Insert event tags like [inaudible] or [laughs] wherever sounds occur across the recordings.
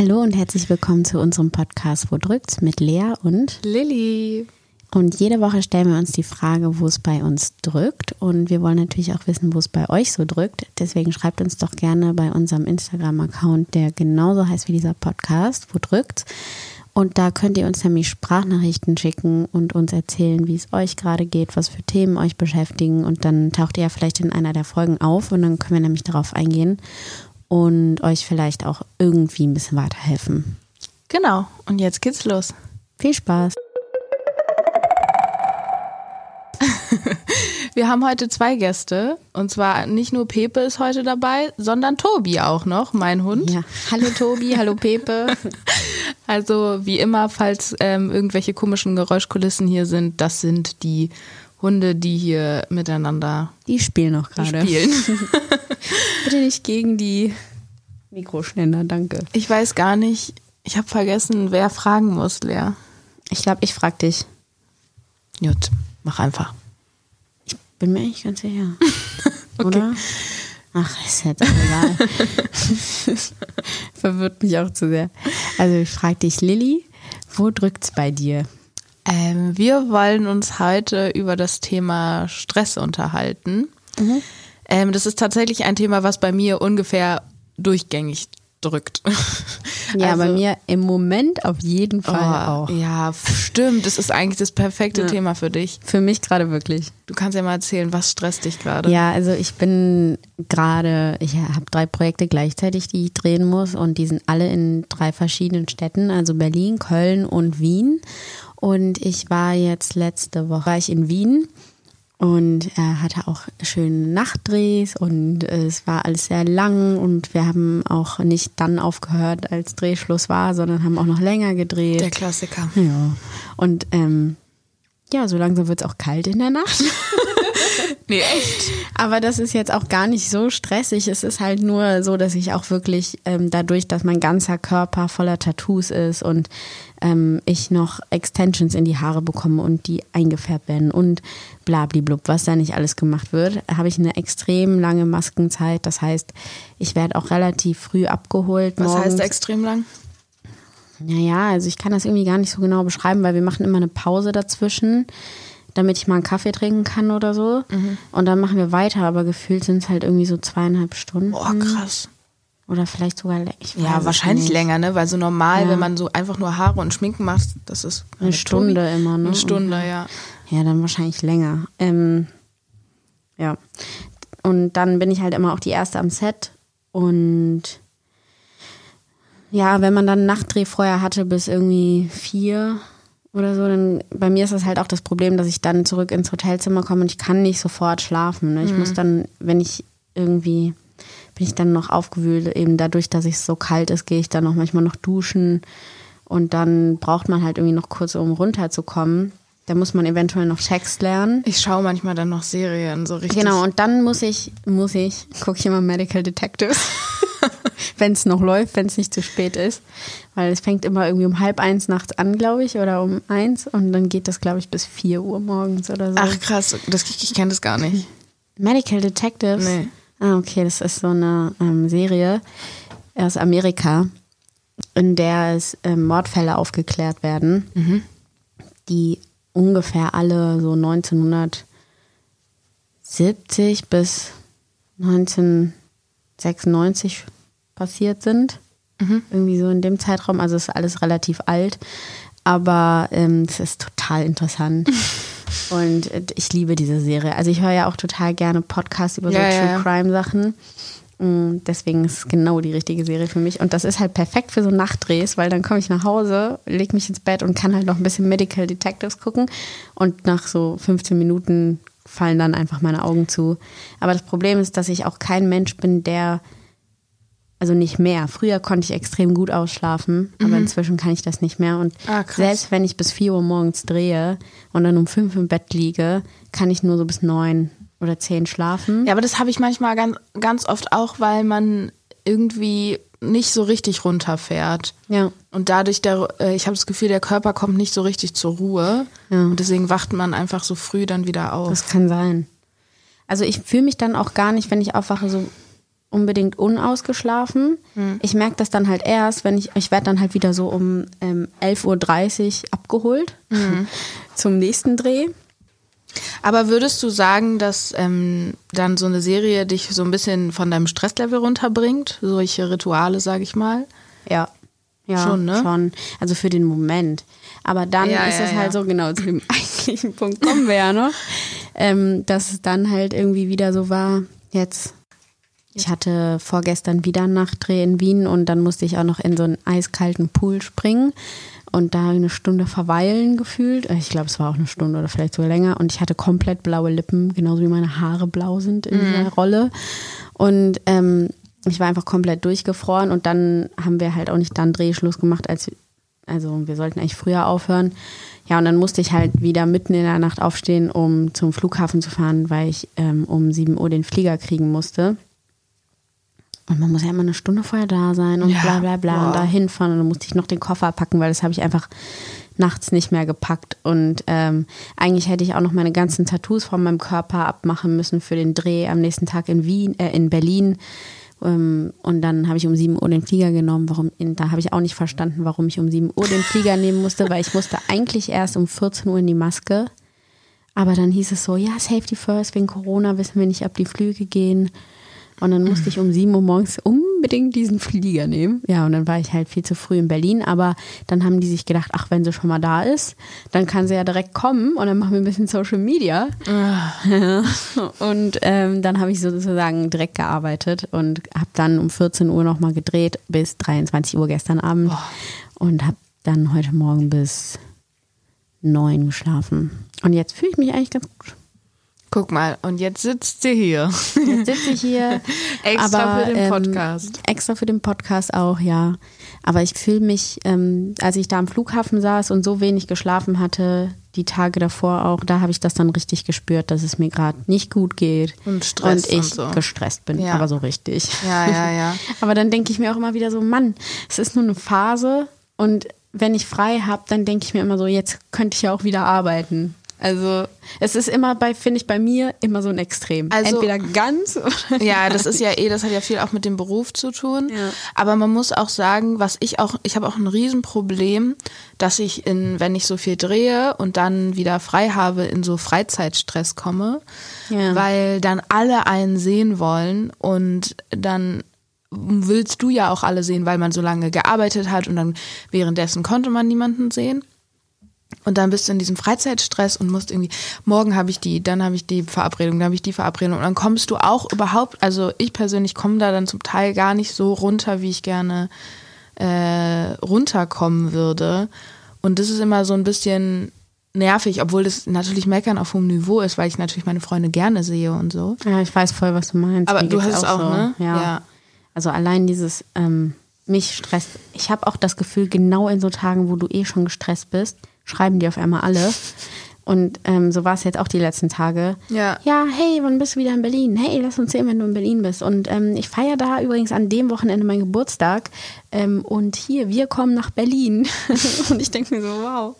Hallo und herzlich willkommen zu unserem Podcast Wo drückt's mit Lea und Lilly. Und jede Woche stellen wir uns die Frage, wo es bei uns drückt. Und wir wollen natürlich auch wissen, wo es bei euch so drückt. Deswegen schreibt uns doch gerne bei unserem Instagram-Account, der genauso heißt wie dieser Podcast, wo drückt's. Und da könnt ihr uns nämlich Sprachnachrichten schicken und uns erzählen, wie es euch gerade geht, was für Themen euch beschäftigen. Und dann taucht ihr ja vielleicht in einer der Folgen auf und dann können wir nämlich darauf eingehen und euch vielleicht auch irgendwie ein bisschen weiterhelfen. Genau, und jetzt geht's los. Viel Spaß. [laughs] Wir haben heute zwei Gäste. Und zwar nicht nur Pepe ist heute dabei, sondern Tobi auch noch, mein Hund. Ja. Hallo Tobi, hallo Pepe. [laughs] Also wie immer, falls ähm, irgendwelche komischen Geräuschkulissen hier sind, das sind die Hunde, die hier miteinander Die spielen noch gerade. spielen. [laughs] [laughs] Bitte nicht gegen die Mikroständer, danke. Ich weiß gar nicht, ich habe vergessen, wer fragen muss, Lea. Ich glaube, ich frag dich. Gut, mach einfach. Bin mir eigentlich ganz sicher. [laughs] Oder? Ach, ist jetzt egal. Verwirrt mich auch zu sehr. Also ich frage dich, Lilly, wo drückt's bei dir? Ähm, wir wollen uns heute über das Thema Stress unterhalten. Ähm, das ist tatsächlich ein Thema, was bei mir ungefähr durchgängig drückt. [laughs] Ja, Also- bei mir im Moment auf jeden Fall Oh, auch. Ja, stimmt. Das ist eigentlich das perfekte Ja. Thema für dich. Für mich gerade wirklich. Du kannst ja mal erzählen, was stresst dich gerade? Ja, also ich bin gerade, ich habe drei Projekte gleichzeitig, die ich drehen muss und die sind alle in drei verschiedenen Städten, also Berlin, Köln und Wien. Und ich war jetzt letzte Woche war ich in Wien und äh, hatte auch schöne Nachtdrehs und es war alles sehr lang und wir haben auch nicht dann aufgehört, als Drehschluss war, sondern haben auch noch länger gedreht. Der Klassiker. ja. Und ähm, ja, so langsam wird es auch kalt in der Nacht. [laughs] Nee, echt? Aber das ist jetzt auch gar nicht so stressig. Es ist halt nur so, dass ich auch wirklich ähm, dadurch, dass mein ganzer Körper voller Tattoos ist und ähm, ich noch Extensions in die Haare bekomme und die eingefärbt werden und blabliblub, was da nicht alles gemacht wird, habe ich eine extrem lange Maskenzeit. Das heißt, ich werde auch relativ früh abgeholt. Was morgens. heißt extrem lang? Naja, also ich kann das irgendwie gar nicht so genau beschreiben, weil wir machen immer eine Pause dazwischen, damit ich mal einen Kaffee trinken kann oder so. Und dann machen wir weiter, aber gefühlt sind es halt irgendwie so zweieinhalb Stunden. Boah, krass. Oder vielleicht sogar länger. Ich weiß Ja, wahrscheinlich nicht. länger, ne? Weil so normal, Ja. wenn man so einfach nur Haare und Schminken macht, das ist Eine Stunde immer, ne? Eine Stunde, ja. Ja, dann wahrscheinlich länger. Ähm, ja. Und dann bin ich halt immer auch die Erste am Set. Und ja, wenn man dann einen Nachtdreh vorher hatte bis irgendwie vier oder so, dann bei mir ist das halt auch das Problem, dass ich dann zurück ins Hotelzimmer komme und ich kann nicht sofort schlafen. Ne? Ich muss dann, wenn ich irgendwie, bin ich dann noch aufgewühlt, eben dadurch, dass es so kalt ist, gehe ich dann auch manchmal noch duschen und dann braucht man halt irgendwie noch kurz, um runterzukommen. Da muss man eventuell noch Text lernen. Ich schaue manchmal dann noch Serien, so richtig. Genau, und dann muss ich, muss ich, gucke ich immer Medical Detectives. [laughs] [laughs] wenn es noch läuft, wenn es nicht zu spät ist. Weil es fängt immer irgendwie um halb eins nachts an, glaube ich, oder um eins. Und dann geht das, glaube ich, bis vier Uhr morgens oder so. Ach krass, das, ich kenne das gar nicht. Medical Detectives? Nee. Ah, okay, das ist so eine ähm, Serie aus Amerika, in der es ähm, Mordfälle aufgeklärt werden, die ungefähr alle so 1970 bis 1996 passiert sind. Irgendwie so in dem Zeitraum. Also ist alles relativ alt. Aber ähm, es ist total interessant. [laughs] Und äh, ich liebe diese Serie. Also ich höre ja auch total gerne Podcasts über so Ja, True ja. Crime Sachen. Mm, Deswegen ist es genau die richtige Serie für mich. Und das ist halt perfekt für so Nachtdrehs, weil dann komme ich nach Hause, leg mich ins Bett und kann halt noch ein bisschen Medical Detectives gucken. Und nach so 15 Minuten fallen dann einfach meine Augen zu. Aber das Problem ist, dass ich auch kein Mensch bin, der, also nicht mehr. Früher konnte ich extrem gut ausschlafen, aber inzwischen kann ich das nicht mehr. Und Mhm. Ah, selbst wenn ich bis 4 Uhr morgens drehe und dann um 5 im Bett liege, kann ich nur so bis 9 oder 10 schlafen. Ja, aber das habe ich manchmal ganz, ganz oft auch, weil man irgendwie nicht so richtig runterfährt. Ja. Und dadurch, der, äh, ich habe das Gefühl, der Körper kommt nicht so richtig zur Ruhe. Ja. Und deswegen wacht man einfach so früh dann wieder auf. Das kann sein. Also ich fühle mich dann auch gar nicht, wenn ich aufwache, so unbedingt unausgeschlafen. Hm. Ich merke das dann halt erst, wenn ich, ich werde dann halt wieder so um ähm, 11.30 Uhr abgeholt Hm. [laughs] zum nächsten Dreh. Aber würdest du sagen, dass ähm, dann so eine Serie dich so ein bisschen von deinem Stresslevel runterbringt? Solche Rituale, sag ich mal? Ja. Ja, Schon, ne? Schon. Also für den Moment. Aber dann Ja, ist ja, es halt so, genau, zu dem [laughs] eigentlichen Punkt kommen wir ja noch, ähm, dass es dann halt irgendwie wieder so war, jetzt, ich hatte vorgestern wieder einen Nachtdreh in Wien und dann musste ich auch noch in so einen eiskalten Pool springen und da eine Stunde verweilen gefühlt. Ich glaube, es war auch eine Stunde oder vielleicht sogar länger und ich hatte komplett blaue Lippen, genauso wie meine Haare blau sind in dieser Rolle. Und ähm, ich war einfach komplett durchgefroren und dann haben wir halt auch nicht dann Drehschluss gemacht, als also wir sollten eigentlich früher aufhören. Ja, und dann musste ich halt wieder mitten in der Nacht aufstehen, um zum Flughafen zu fahren, weil ich ähm, um 7 Uhr den Flieger kriegen musste. Und man muss ja immer eine Stunde vorher da sein und Ja, bla bla bla und boah. da hinfahren. Und dann musste ich noch den Koffer packen, weil das habe ich einfach nachts nicht mehr gepackt. Und ähm, eigentlich hätte ich auch noch meine ganzen Tattoos von meinem Körper abmachen müssen für den Dreh am nächsten Tag in Wien, äh, in Berlin. Ähm, und dann habe ich um 7 Uhr den Flieger genommen. Warum? In, da habe ich auch nicht verstanden, warum ich um 7 Uhr den Flieger nehmen musste, weil ich musste eigentlich erst um 14 Uhr in die Maske. Aber dann hieß es so, ja, Safety First, wegen Corona wissen wir nicht, ob die Flüge gehen. Und dann musste ich um 7 Uhr morgens unbedingt diesen Flieger nehmen. Ja, und dann war ich halt viel zu früh in Berlin. Aber dann haben die sich gedacht, ach, wenn sie schon mal da ist, dann kann sie ja direkt kommen und dann machen wir ein bisschen Social Media. [laughs] Und ähm, dann habe ich sozusagen direkt gearbeitet und habe dann um 14 Uhr nochmal gedreht bis 23 Uhr gestern Abend. Und habe dann heute Morgen bis 9 geschlafen. Und jetzt fühle ich mich eigentlich ganz gut. Guck mal, und jetzt sitzt sie hier. Jetzt sitze ich hier. [laughs] Extra aber, für den ähm, Podcast. Extra für den Podcast auch, ja. Aber ich fühle mich, ähm, als ich da am Flughafen saß und so wenig geschlafen hatte, die Tage davor auch, da habe ich das dann richtig gespürt, dass es mir gerade nicht gut geht. Und Stress Und ich und so. gestresst bin, Ja. aber so richtig. Ja, ja, ja. [laughs] Aber dann denke ich mir auch immer wieder so, Mann, es ist nur eine Phase und wenn ich frei habe, dann denke ich mir immer so, jetzt könnte ich ja auch wieder arbeiten. Also es ist immer bei, finde ich, bei mir immer so ein Extrem. Also- Entweder ganz oder [laughs] Ja, das ist ja eh, das hat ja viel auch mit dem Beruf zu tun. Ja. Aber man muss auch sagen, was ich auch, ich habe auch ein Riesenproblem, dass ich in, wenn ich so viel drehe und dann wieder frei habe, in so Freizeitstress komme, Ja. weil dann alle einen sehen wollen und dann willst du ja auch alle sehen, weil man so lange gearbeitet hat und dann währenddessen konnte man niemanden sehen. Und dann bist du in diesem Freizeitstress und musst irgendwie, morgen habe ich die, dann habe ich die Verabredung, dann habe ich die Verabredung. Und dann kommst du auch überhaupt, also ich persönlich komme da dann zum Teil gar nicht so runter, wie ich gerne äh, runterkommen würde. Und das ist immer so ein bisschen nervig, obwohl das natürlich meckern auf hohem Niveau ist, weil ich natürlich meine Freunde gerne sehe und so. Ja, ich weiß voll, was du meinst. Aber Mir du hast es auch, so. ne? Ja. Ja. Also allein dieses ähm, mich stresst. Ich habe auch das Gefühl, genau in so Tagen, wo du eh schon gestresst bist, schreiben die auf einmal alle. Und ähm, so war es jetzt auch die letzten Tage. Ja. Ja, hey, wann bist du wieder in Berlin? Hey, lass uns sehen, wenn du in Berlin bist. Und ähm, ich feiere da übrigens an dem Wochenende meinen Geburtstag. Ähm, und hier, wir kommen nach Berlin. [laughs] und ich denke mir so, wow.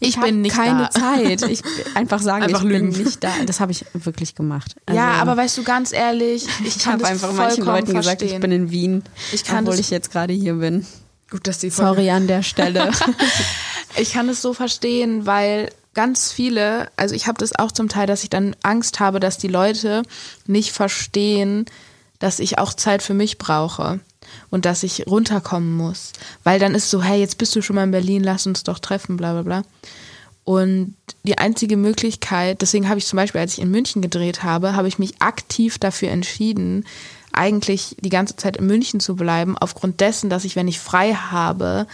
Ich hab bin nicht keine da. Zeit. Ich [laughs] einfach sagen, Einfach ich lügen. bin nicht da. Das habe ich wirklich gemacht. ja, Also- aber weißt du, ganz ehrlich, ich, ich habe einfach manchen Leuten gesagt, ich verstehen. bin in Wien, Ich kann obwohl ich jetzt gerade hier bin. Gut, dass die Sorry an der Stelle. [laughs] Ich kann es so verstehen, weil ganz viele, also ich habe das auch zum Teil, dass ich dann Angst habe, dass die Leute nicht verstehen, dass ich auch Zeit für mich brauche und dass ich runterkommen muss. Weil dann ist so, hey, jetzt bist du schon mal in Berlin, lass uns doch treffen, bla bla bla. Und die einzige Möglichkeit, deswegen habe ich zum Beispiel, als ich in München gedreht habe, habe ich mich aktiv dafür entschieden, eigentlich die ganze Zeit in München zu bleiben, aufgrund dessen, dass ich, wenn ich frei habe,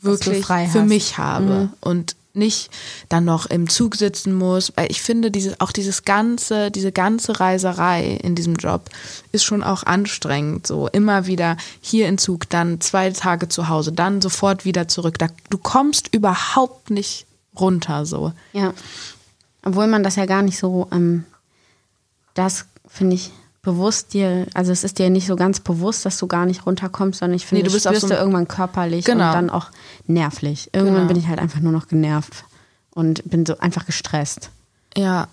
wirklich frei für hast. mich habe und nicht dann noch im Zug sitzen muss, weil ich finde, diese, auch dieses ganze, diese ganze Reiserei in diesem Job ist schon auch anstrengend. So immer wieder hier in Zug, dann zwei Tage zu Hause, dann sofort wieder zurück. Da, du kommst überhaupt nicht runter so. ja. Obwohl man das ja gar nicht so, ähm, das finde ich bewusst dir, also es ist dir nicht so ganz bewusst, dass du gar nicht runterkommst, sondern ich finde, Nee, du bist spürst so du irgendwann körperlich Genau. und dann auch nervlich. Irgendwann Genau. bin ich halt einfach nur noch genervt und bin so einfach gestresst. Ja.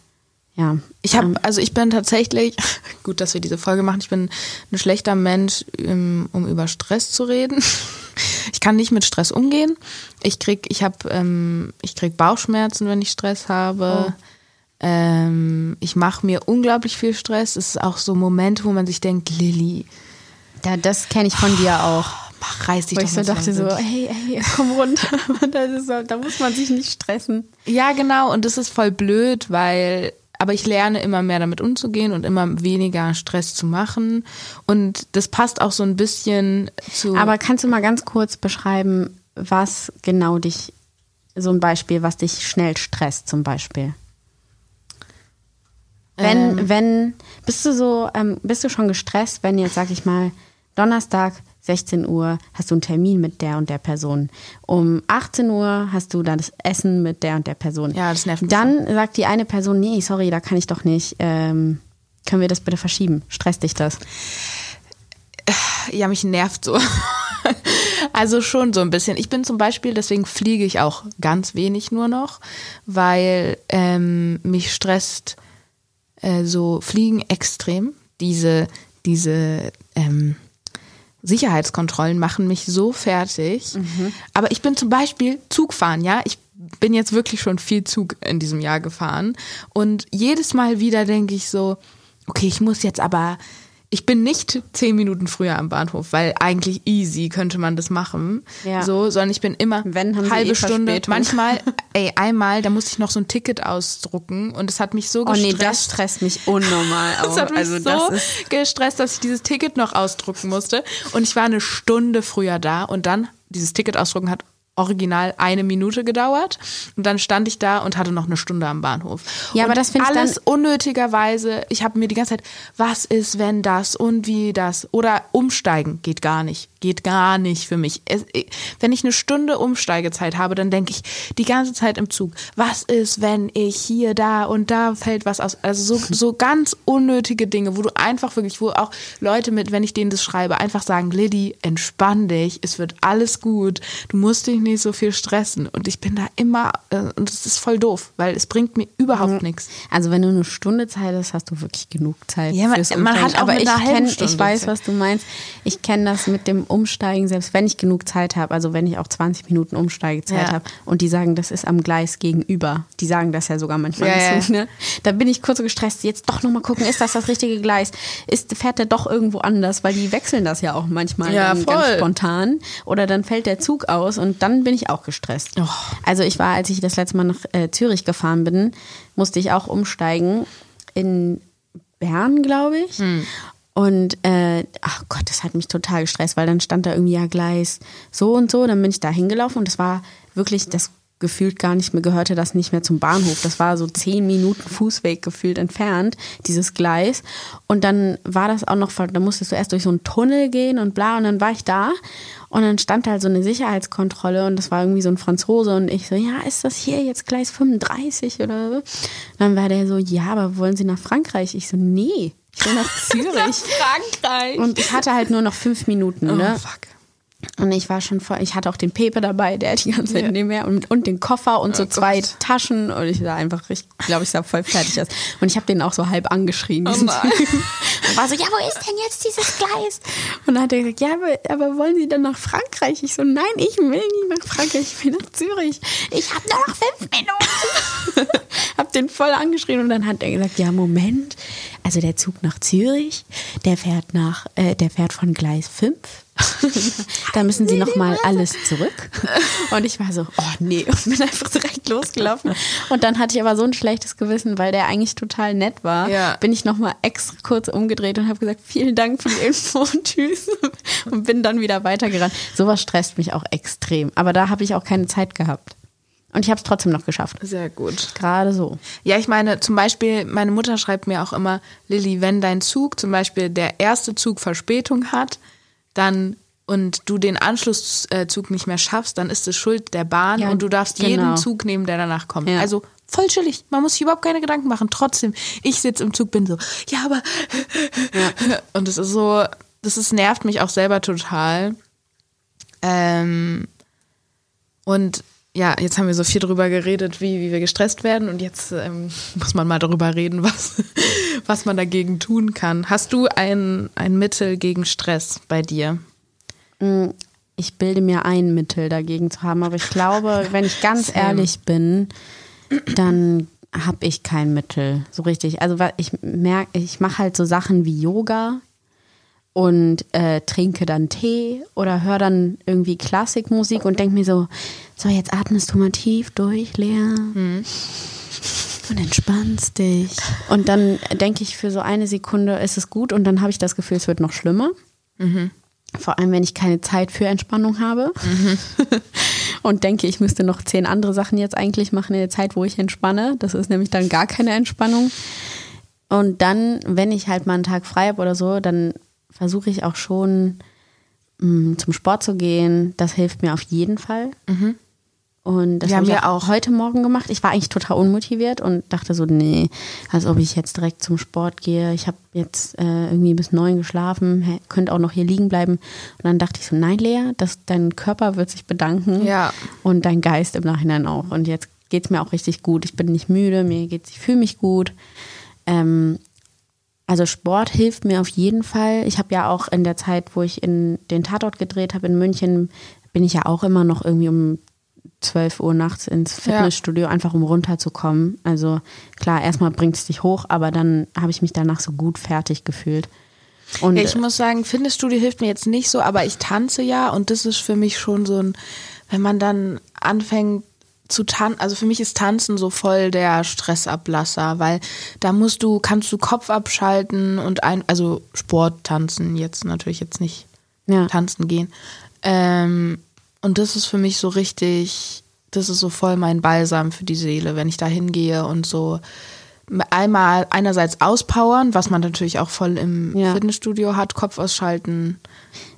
Ja. Ich habe, ähm, also ich bin tatsächlich, [laughs] gut, dass wir diese Folge machen, ich bin ein schlechter Mensch, um, um über Stress zu reden. [laughs] Ich kann nicht mit Stress umgehen. Ich krieg, ich habe, ähm, ich krieg Bauchschmerzen, wenn ich Stress habe. Oh. Ähm, ich mache mir unglaublich viel Stress. Es ist auch so Momente, wo man sich denkt, Lilly, ja, das kenne ich von dir auch. mach, reiß dich Wo doch ich so dachte so, hey, hey, komm runter. [laughs] Das ist so, da muss man sich nicht stressen. Ja, genau. Und das ist voll blöd, weil, aber ich lerne immer mehr damit umzugehen und immer weniger Stress zu machen. Und das passt auch so ein bisschen zu. Aber kannst du mal ganz kurz beschreiben, was genau dich, so ein Beispiel, was dich schnell stresst zum Beispiel? Wenn, Ähm. wenn, bist du so, ähm, bist du schon gestresst, wenn jetzt, sag ich mal, Donnerstag, 16 Uhr, hast du einen Termin mit der und der Person. Um 18 Uhr hast du dann das Essen mit der und der Person. Ja, das nervt mich Dann sagt die eine Person, nee, sorry, da kann ich doch nicht. Ähm, können wir das bitte verschieben? Stresst dich das? ja, mich nervt so. [laughs] Also schon so ein bisschen. Ich bin zum Beispiel, deswegen fliege ich auch ganz wenig nur noch, weil ähm, mich stresst äh, so Fliegen extrem. Diese, diese ähm, Sicherheitskontrollen machen mich so fertig. Aber ich bin zum Beispiel Zugfahren, ja. Ich bin jetzt wirklich schon viel Zug in diesem Jahr gefahren. Und jedes Mal wieder denke ich so, okay, ich muss jetzt aber, ich bin nicht zehn Minuten früher am Bahnhof, weil eigentlich easy könnte man das machen. Ja. So, sondern ich bin immer Wenn, halbe eh Stunde. Verspätung. Manchmal, [laughs] ey, einmal, da musste ich noch so ein Ticket ausdrucken und es hat mich so Oh gestresst. nee, das stresst mich unnormal [laughs] auch. Das hat mich also so das gestresst, dass ich dieses Ticket noch ausdrucken musste. Und ich war eine Stunde früher da und dann, dieses Ticket ausdrucken hat original eine Minute gedauert. Und dann stand ich da und hatte noch eine Stunde am Bahnhof. Ja, und aber das finde ich alles unnötigerweise. Ich habe mir die ganze Zeit, was ist, wenn das und wie das? Oder umsteigen geht gar nicht. Geht gar nicht für mich. Es, wenn ich eine Stunde Umsteigezeit habe, dann denke ich die ganze Zeit im Zug, was ist, wenn ich hier, da und da fällt was aus. Also so, [laughs] so ganz unnötige Dinge, wo du einfach wirklich, wo auch Leute mit, wenn ich denen das schreibe, einfach sagen, Liddy, entspann dich, es wird alles gut, du musst dich nicht so viel stressen. Und ich bin da immer, äh, und das ist voll doof, weil es bringt mir überhaupt nichts. Also wenn du eine Stunde Zeit hast, hast du wirklich genug Zeit. Ja, man- man hat Aber ich kenn, ich weiß, was du meinst. Ich kenne das mit dem Umsteigen, selbst wenn ich genug Zeit habe, also wenn ich auch 20 Minuten Umsteigezeit Ja. habe und die sagen, das ist am Gleis gegenüber. Die sagen das ja sogar manchmal. Ja, ja. Ne? Da bin ich kurz so gestresst, jetzt doch nochmal gucken, ist das das richtige Gleis? Ist, fährt der doch irgendwo anders? Weil die wechseln das ja auch manchmal Ja, ganz spontan. Oder dann fällt der Zug aus und dann bin ich auch gestresst. Oh. Also ich war, als ich das letzte Mal nach äh, Zürich gefahren bin, musste ich auch umsteigen in Bern, glaube ich. Und äh, ach Gott, das hat mich total gestresst, weil dann stand da irgendwie ja Gleis so und so. Dann bin ich da hingelaufen und das war wirklich, das gefühlt gar nicht mehr, gehörte das nicht mehr zum Bahnhof. Das war so zehn Minuten Fußweg gefühlt entfernt, dieses Gleis. Und dann war das auch noch, da musstest du erst durch so einen Tunnel gehen und bla. Und dann war ich da und dann stand da halt so eine Sicherheitskontrolle und das war irgendwie so ein Franzose und ich so, ja, ist das hier jetzt Gleis 35 oder so? Dann war der so, ja, aber wollen Sie nach Frankreich? Ich so, nee, ich will [laughs] nach Zürich. Frankreich. Und ich hatte halt nur noch fünf Minuten, ne? oh, fuck. Und ich war schon voll, ich hatte auch den Pepe dabei, der die ganze Zeit Ja. neben mir und, und den Koffer und so Oh zwei Gott. Taschen und ich sah einfach, ich glaube, ich sah voll fertig aus. Und ich habe den auch so halb angeschrien. diesen Oh. Typen. Und war so, ja, wo ist denn jetzt dieses Gleis? Und dann hat er gesagt, ja, aber, aber wollen Sie denn nach Frankreich? Ich so, nein, ich will nicht nach Frankreich, ich will nach Zürich. Ich habe nur noch fünf Minuten. [laughs] den voll angeschrien und dann hat er gesagt, ja, Moment, also der Zug nach Zürich, der fährt nach, äh, der fährt von Gleis 5. [laughs] da müssen Sie noch mal alles zurück. Und ich war so, oh nee, und bin einfach direkt losgelaufen. Und dann hatte ich aber so ein schlechtes Gewissen, weil der eigentlich total nett war. Ja. Bin ich noch mal extra kurz umgedreht und habe gesagt, vielen Dank für die Info und tschüss. Und bin dann wieder weitergerannt. Sowas stresst mich auch extrem. Aber da habe ich auch keine Zeit gehabt. Und ich habe es trotzdem noch geschafft. Sehr gut. Gerade so. Ja, ich meine, zum Beispiel, meine Mutter schreibt mir auch immer, Lilly, wenn dein Zug, zum Beispiel der erste Zug Verspätung hat, dann und du den Anschlusszug nicht mehr schaffst, dann ist es Schuld der Bahn Ja, und du darfst genau. jeden Zug nehmen, der danach kommt. Ja. Also voll chillig. Man muss sich überhaupt keine Gedanken machen. Trotzdem, ich sitze im Zug, bin so, ja, aber [laughs] und es ist so, das ist, nervt mich auch selber total. Ähm, und ja, jetzt haben wir so viel drüber geredet, wie, wie wir gestresst werden und jetzt ähm, [laughs] muss man mal darüber reden, was, [laughs] was man dagegen tun kann. Hast du ein, ein Mittel gegen Stress bei dir? Mm, ich bilde mir ein, Mittel dagegen zu haben, aber ich glaube, [laughs] wenn ich ganz Same. ehrlich bin, dann habe ich kein Mittel so richtig. Also ich merke, ich mache halt so Sachen wie Yoga und äh, trinke dann Tee oder höre dann irgendwie Klassikmusik und denke mir so, so jetzt atmest du mal tief durch, Lea. Und entspannst dich. Und dann denke ich für so eine Sekunde, ist es gut und dann habe ich das Gefühl, es wird noch schlimmer. Vor allem, wenn ich keine Zeit für Entspannung habe. [laughs] und denke, ich müsste noch zehn andere Sachen jetzt eigentlich machen in der Zeit, wo ich entspanne. Das ist nämlich dann gar keine Entspannung. Und dann, wenn ich halt mal einen Tag frei habe oder so, dann versuche ich auch schon mh, zum Sport zu gehen. Das hilft mir auf jeden Fall. Und das Wir habe haben ich ja auch auch- heute Morgen gemacht. Ich war eigentlich total unmotiviert und dachte so, nee, als ob ich jetzt direkt zum Sport gehe. Ich habe jetzt äh, irgendwie bis neun geschlafen, hä, könnte auch noch hier liegen bleiben. Und dann dachte ich so, nein, Lea, das, dein Körper wird sich bedanken Ja. und dein Geist im Nachhinein auch. Und jetzt geht es mir auch richtig gut. Ich bin nicht müde, mir geht's, ich fühle mich gut. Ähm, also Sport hilft mir auf jeden Fall. Ich habe ja auch in der Zeit, wo ich in den Tatort gedreht habe in München, bin ich ja auch immer noch irgendwie um 12 Uhr nachts ins Fitnessstudio, einfach um runterzukommen. Also klar, erstmal bringt es dich hoch, aber dann habe ich mich danach so gut fertig gefühlt. Und Ja, ich muss sagen, Fitnessstudio hilft mir jetzt nicht so, aber ich tanze ja und das ist für mich schon so ein, wenn man dann anfängt zu tanzen, also für mich ist Tanzen so voll der Stressablasser, weil da musst du, kannst du Kopf abschalten und ein, also Sport tanzen, jetzt natürlich jetzt nicht ja. tanzen gehen. Ähm, und das ist für mich so richtig, das ist so voll mein Balsam für die Seele, wenn ich da hingehe und so einmal einerseits auspowern, was man natürlich auch voll im Ja. Fitnessstudio hat, Kopf ausschalten,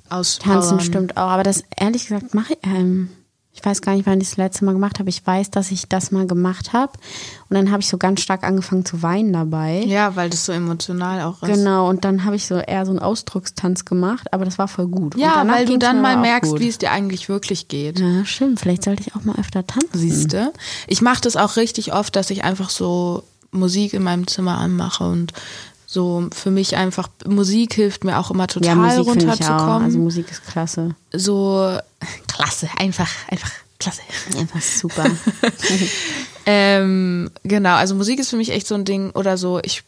auspowern. Tanzen stimmt auch, aber das ehrlich gesagt mache ich, ähm, ich weiß gar nicht, wann ich das letzte Mal gemacht habe. Ich weiß, dass ich das mal gemacht habe und dann habe ich so ganz stark angefangen zu weinen dabei. Ja, weil das so emotional auch ist. Genau, und dann habe ich so eher so einen Ausdruckstanz gemacht, aber das war voll gut. Ja, weil du dann mal merkst, wie es dir eigentlich wirklich geht. Ja, stimmt. Vielleicht sollte ich auch mal öfter tanzen. Siehste? Ich mache das auch richtig oft, dass ich einfach so Musik in meinem Zimmer anmache und so für mich einfach Musik hilft mir auch immer total Ja, Musik runterzukommen. Also Musik ist klasse. so klasse, einfach, einfach klasse. Einfach super. [laughs] Ähm, genau, also Musik ist für mich echt so ein Ding oder so, ich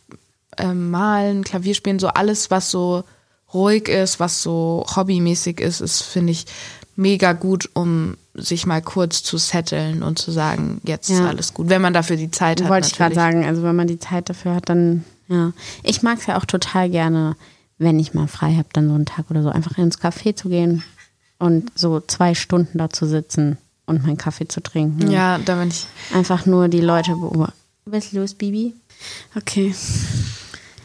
ähm, malen, Klavier spielen, so alles, was so ruhig ist, was so hobbymäßig ist, ist, finde ich, mega gut, um sich mal kurz zu setteln und zu sagen, jetzt ist Ja. alles gut, wenn man dafür die Zeit hat. Wollte ich gerade sagen. Also wenn man die Zeit dafür hat, dann ja. Ich mag es ja auch total gerne, wenn ich mal frei habe, dann so einen Tag oder so einfach ins Café zu gehen und so zwei Stunden da zu sitzen und meinen Kaffee zu trinken. Ja, da bin ich. Einfach nur die Leute beobachten. Was ist los, Bibi? Okay.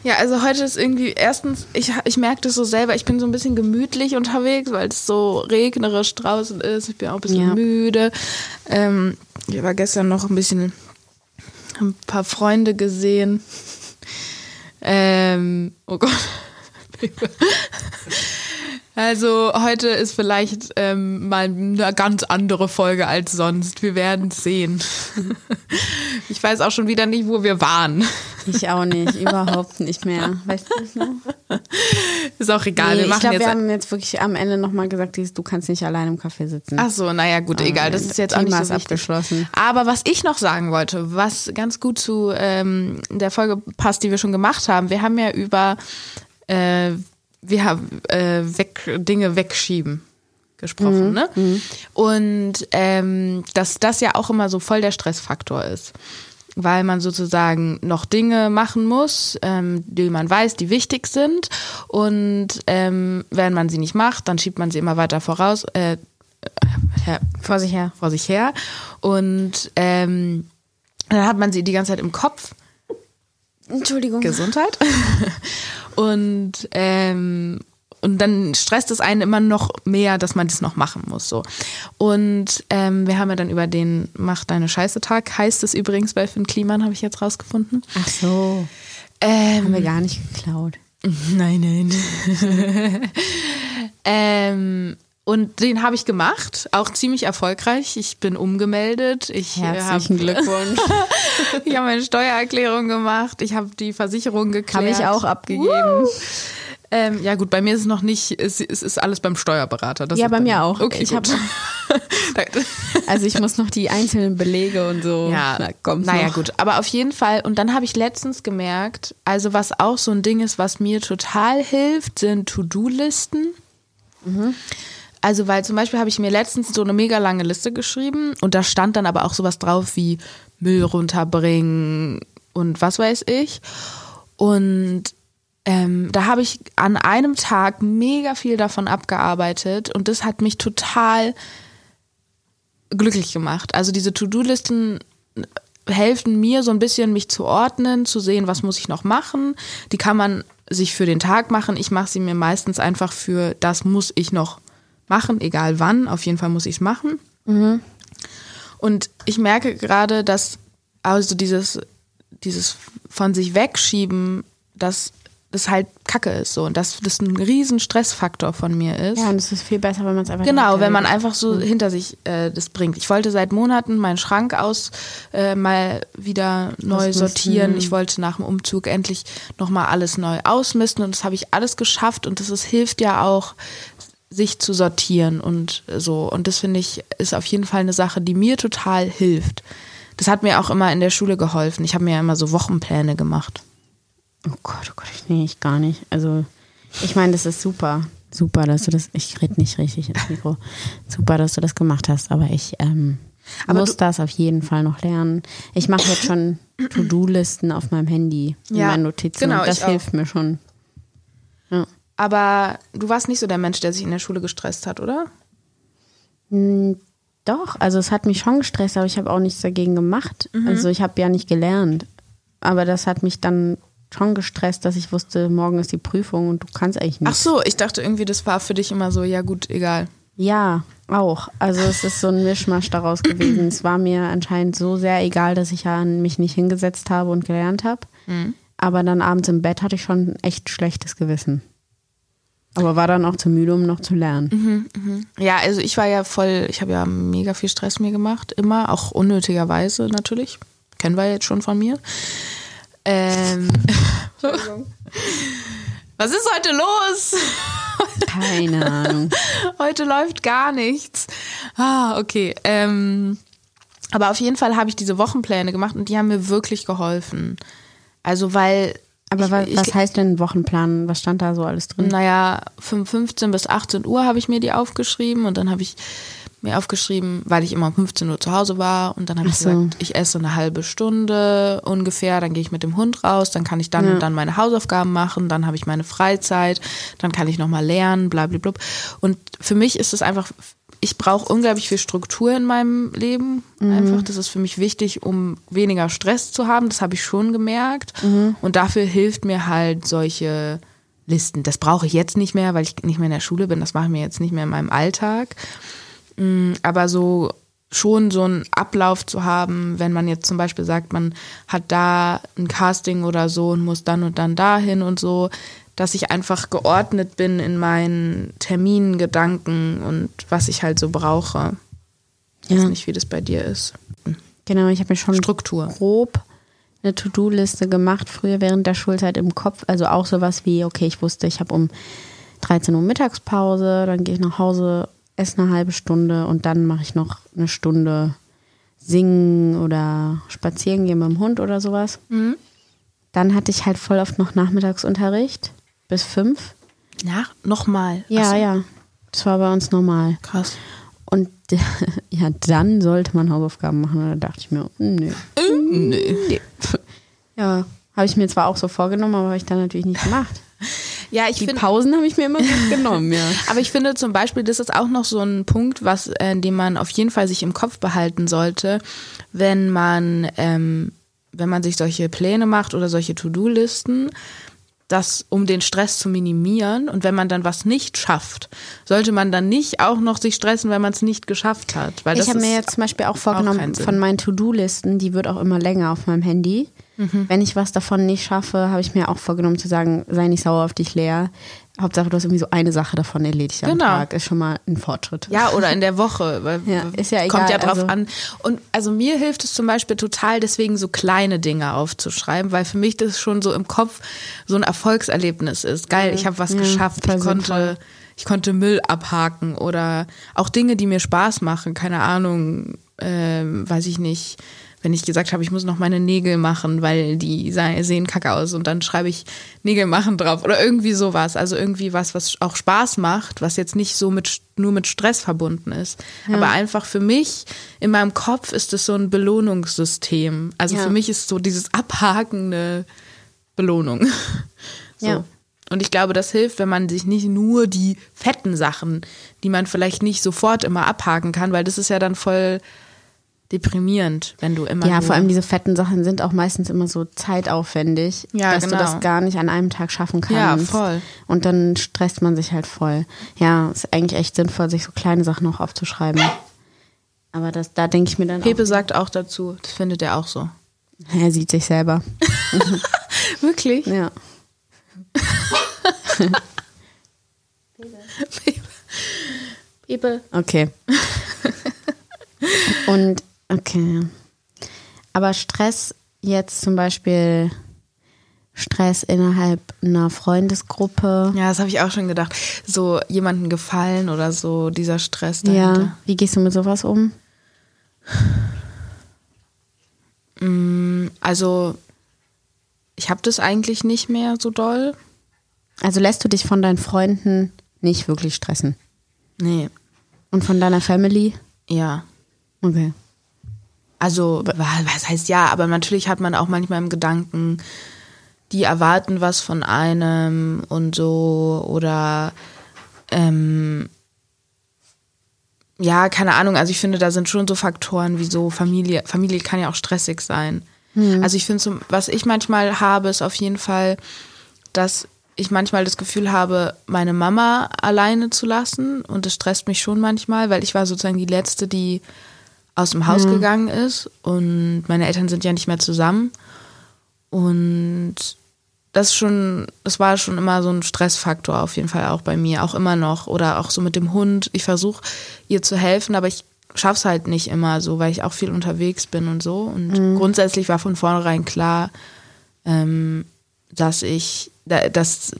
Ja, also heute ist irgendwie, erstens, ich, ich merke das so selber, ich bin so ein bisschen gemütlich unterwegs, weil es so regnerisch draußen ist. Ich bin auch ein bisschen Ja. müde. Ähm, ich war gestern noch ein bisschen ein paar Freunde gesehen. Um, og Also heute ist vielleicht ähm, mal eine ganz andere Folge als sonst. Wir werden sehen. [laughs] Ich weiß auch schon wieder nicht, wo wir waren. Ich auch nicht, [laughs] überhaupt nicht mehr. Weißt du das noch? Ist auch egal. Nee, wir ich machen glaube, jetzt. wir haben jetzt wirklich am Ende nochmal gesagt, du kannst nicht allein im Café sitzen. Ach so, naja, gut, egal. Das ist jetzt auch nicht Thema so wichtig. abgeschlossen. Aber was ich noch sagen wollte, was ganz gut zu ähm, der Folge passt, die wir schon gemacht haben, wir haben ja über äh, wir haben äh, weg, Dinge wegschieben gesprochen, ne? Und ähm, dass das ja auch immer so voll der Stressfaktor ist. Weil man sozusagen noch Dinge machen muss, ähm, die man weiß, die wichtig sind. Und ähm, wenn man sie nicht macht, dann schiebt man sie immer weiter voraus, äh, her, Vor sich her. vor sich her. Und ähm, dann hat man sie die ganze Zeit im Kopf. Entschuldigung. Gesundheit. [laughs] und, ähm, und dann stresst es einen immer noch mehr, dass man das noch machen muss. So. Und ähm, wir haben ja dann über den Mach deine Scheiße Tag, heißt es übrigens bei Finn Kliman, habe ich jetzt rausgefunden. Ach so. Ähm, Haben wir gar nicht geklaut. [laughs] Nein, nein. [laughs] [laughs] ähm, Und den habe ich gemacht, auch ziemlich erfolgreich. Ich bin umgemeldet. Ich Herzlichen hab, Glückwunsch. [laughs] ich habe meine Steuererklärung gemacht. Ich habe die Versicherung geklärt. Habe ich auch abgegeben. Uh. Ähm, ja gut, bei mir ist es noch nicht, es, es ist alles beim Steuerberater. Das ja, bei mir auch. Okay, ich habe [laughs] also ich muss noch die einzelnen Belege und so. Ja, Na, kommt naja noch. gut, aber auf jeden Fall. Und dann habe ich letztens gemerkt, also was auch so ein Ding ist, was mir total hilft, sind To-Do-Listen. Mhm. Also, weil zum Beispiel habe ich mir letztens so eine mega lange Liste geschrieben und da stand dann aber auch sowas drauf wie Müll runterbringen und was weiß ich. Und ähm, da habe ich an einem Tag mega viel davon abgearbeitet und das hat mich total glücklich gemacht. Also diese To-Do-Listen helfen mir so ein bisschen, mich zu ordnen, zu sehen, was muss ich noch machen. Die kann man sich für den Tag machen. Ich mache sie mir meistens einfach für, das muss ich noch machen, egal wann. Auf jeden Fall muss ich es machen. Mhm. Und ich merke gerade, dass also dieses, dieses von sich wegschieben, dass das halt Kacke ist so und dass das ein riesen Stressfaktor von mir ist. Ja, und es ist viel besser, wenn man es einfach genau, wenn man einfach so mhm. hinter sich äh, das bringt. Ich wollte seit Monaten meinen Schrank aus äh, mal wieder neu sortieren. Ich wollte nach dem Umzug endlich noch mal alles neu ausmisten und das habe ich alles geschafft und das ist, hilft ja auch sich zu sortieren und so. Und das finde ich ist auf jeden Fall eine Sache, die mir total hilft. Das hat mir auch immer in der Schule geholfen. Ich habe mir ja immer so Wochenpläne gemacht. Oh Gott, oh Gott, nee, ich gar nicht. Also, ich meine, das ist super. Super, dass du das, ich rede nicht richtig ins Mikro. Super, dass du das gemacht hast, aber ich ähm, aber muss das auf jeden Fall noch lernen. Ich mache jetzt schon [clears throat] To-Do-Listen auf meinem Handy in ja, meinen Notizen. Genau, das hilft auch. mir schon. Aber du warst nicht so der Mensch, der sich in der Schule gestresst hat, oder? Hm, doch, also es hat mich schon gestresst, aber ich habe auch nichts dagegen gemacht. Mhm. Also ich habe ja nicht gelernt. Aber das hat mich dann schon gestresst, dass ich wusste, morgen ist die Prüfung und du kannst eigentlich nicht. Ach so, ich dachte irgendwie, das war für dich immer so, ja gut, egal. Ja, auch. Also es ist so ein Mischmasch daraus gewesen. es war mir anscheinend so sehr egal, dass ich ja mich nicht hingesetzt habe und gelernt habe. Mhm. Aber dann abends im Bett hatte ich schon echt schlechtes Gewissen. Aber war dann auch zu müde, um noch zu lernen. Mhm, mh. Ja, also ich war ja voll, ich habe ja mega viel Stress mir gemacht, immer, auch unnötigerweise natürlich. Kennen wir jetzt schon von mir. Ähm, [laughs] Was ist heute los? Keine Ahnung. [laughs] heute läuft gar nichts. Ah, okay. Ähm, aber auf jeden Fall habe ich diese Wochenpläne gemacht und die haben mir wirklich geholfen. Also, weil aber ich, was, was heißt denn Wochenplan? Was stand da so alles drin? Naja, von 15 bis 18 Uhr habe ich mir die aufgeschrieben und dann habe ich mir aufgeschrieben, weil ich immer um 15 Uhr zu Hause war und dann habe ich so. gesagt, ich esse eine halbe Stunde ungefähr, dann gehe ich mit dem Hund raus, dann kann ich dann ja. und dann meine Hausaufgaben machen, dann habe ich meine Freizeit, dann kann ich nochmal lernen, bla bla bla. Und für mich ist es einfach ich brauche unglaublich viel Struktur in meinem Leben. Mhm. Einfach, das ist für mich wichtig, um weniger Stress zu haben. Das habe ich schon gemerkt. Mhm. Und dafür hilft mir halt solche Listen. Das brauche ich jetzt nicht mehr, weil ich nicht mehr in der Schule bin. Das mache ich mir jetzt nicht mehr in meinem Alltag. Mm, aber so schon so einen Ablauf zu haben, wenn man jetzt zum Beispiel sagt, man hat da ein Casting oder so und muss dann und dann dahin und so, dass ich einfach geordnet bin in meinen Terminen, Gedanken und was ich halt so brauche. Ich ja. weiß nicht, wie das bei dir ist. Genau, ich habe mir schon Struktur. grob eine To-Do-Liste gemacht, früher während der Schulzeit im Kopf. Also auch sowas wie, okay, ich wusste, ich habe um 13 Uhr Mittagspause, dann gehe ich nach Hause, esse eine halbe Stunde und dann mache ich noch eine Stunde singen oder spazieren gehen mit dem Hund oder sowas. Mhm. Dann hatte ich halt voll oft noch Nachmittagsunterricht bis fünf. Ja, nochmal. Ja, so. ja. Das war bei uns normal. Krass. Und [laughs] ja, dann sollte man Hausaufgaben machen. Und da dachte ich mir, nö. Mm, nö. Nee. Ja, habe ich mir zwar auch so vorgenommen, aber habe ich dann natürlich nicht gemacht. [laughs] Ja, ich die find, Pausen habe ich mir immer genommen, ja. [laughs] Aber ich finde zum Beispiel, das ist auch noch so ein Punkt, was, äh, den man auf jeden Fall sich im Kopf behalten sollte, wenn man, ähm, wenn man sich solche Pläne macht oder solche To-Do-Listen das, um den Stress zu minimieren. Und wenn man dann was nicht schafft, sollte man dann nicht auch noch sich stressen, wenn man es nicht geschafft hat. Weil ich habe mir jetzt zum Beispiel auch vorgenommen, auch von meinen To-Do-Listen, die wird auch immer länger auf meinem Handy. Mhm. Wenn ich was davon nicht schaffe, habe ich mir auch vorgenommen zu sagen, sei nicht sauer auf dich, Lea. Hauptsache, du hast irgendwie so eine Sache davon erledigt am Genau. Tag. Ist schon mal ein Fortschritt. Ja, oder in der Woche. Weil Ja, ist ja Kommt egal, ja drauf also- an. Und also mir hilft es zum Beispiel total, deswegen so kleine Dinge aufzuschreiben, weil für mich das schon so im Kopf so ein Erfolgserlebnis ist. Geil, ich habe was Ja, geschafft. Ich konnte, sinnvoll. ich konnte Müll abhaken oder auch Dinge, die mir Spaß machen. Keine Ahnung, ähm, weiß ich nicht. Wenn ich gesagt habe, ich muss noch meine Nägel machen, weil die se- sehen kacke aus und dann schreibe ich Nägel machen drauf oder irgendwie sowas. Also irgendwie was, was auch Spaß macht, was jetzt nicht so mit nur mit Stress verbunden ist. Aber einfach für mich in meinem Kopf ist es so ein Belohnungssystem. Also Ja. für mich ist so dieses Abhaken eine Belohnung. [laughs] so. Ja. Und ich glaube, das hilft, wenn man sich nicht nur die fetten Sachen, die man vielleicht nicht sofort immer abhaken kann, weil das ist ja dann voll deprimierend, wenn du immer Ja, vor allem diese fetten Sachen sind auch meistens immer so zeitaufwendig, Ja, dass genau. du das gar nicht an einem Tag schaffen Ja, kannst. voll. Und dann stresst man sich halt voll. Ja, ist eigentlich echt sinnvoll, sich so kleine Sachen noch aufzuschreiben. Aber das, da denke ich mir dann Pepe sagt auch dazu, das findet er auch so. auch, [laughs] er sieht sich selber. [laughs] Wirklich? Ja. Pepe. Okay. Und, okay. Aber Stress jetzt zum Beispiel Stress innerhalb einer Freundesgruppe. Ja, das habe ich auch schon gedacht. So jemanden gefallen oder so, dieser Stress dahinter. Ja. Wie gehst du mit sowas um? Mm, Also, ich habe das eigentlich nicht mehr so doll. Also lässt du dich von deinen Freunden nicht wirklich stressen? Nee, Und von deiner Family? ja. Okay. Also, wa- was heißt ja, aber natürlich hat man auch manchmal im Gedanken, die erwarten was von einem und so oder ähm, ja, keine Ahnung. Also ich finde, da sind schon so Faktoren wie so Familie. Familie kann ja auch stressig sein. Also ich finde, was ich manchmal habe, ist auf jeden Fall, dass ich manchmal das Gefühl habe, meine Mama alleine zu lassen. Und das stresst mich schon manchmal, weil ich war sozusagen die Letzte, die aus dem Haus gegangen ist. Und meine Eltern sind ja nicht mehr zusammen. Und das schon, das war schon immer so ein Stressfaktor auf jeden Fall auch bei mir, auch immer noch. Oder auch so mit dem Hund. Ich versuche ihr zu helfen, aber ich schaff's halt nicht immer so, weil ich auch viel unterwegs bin und so. Und grundsätzlich war von vornherein klar, ähm, dass ich, da- dass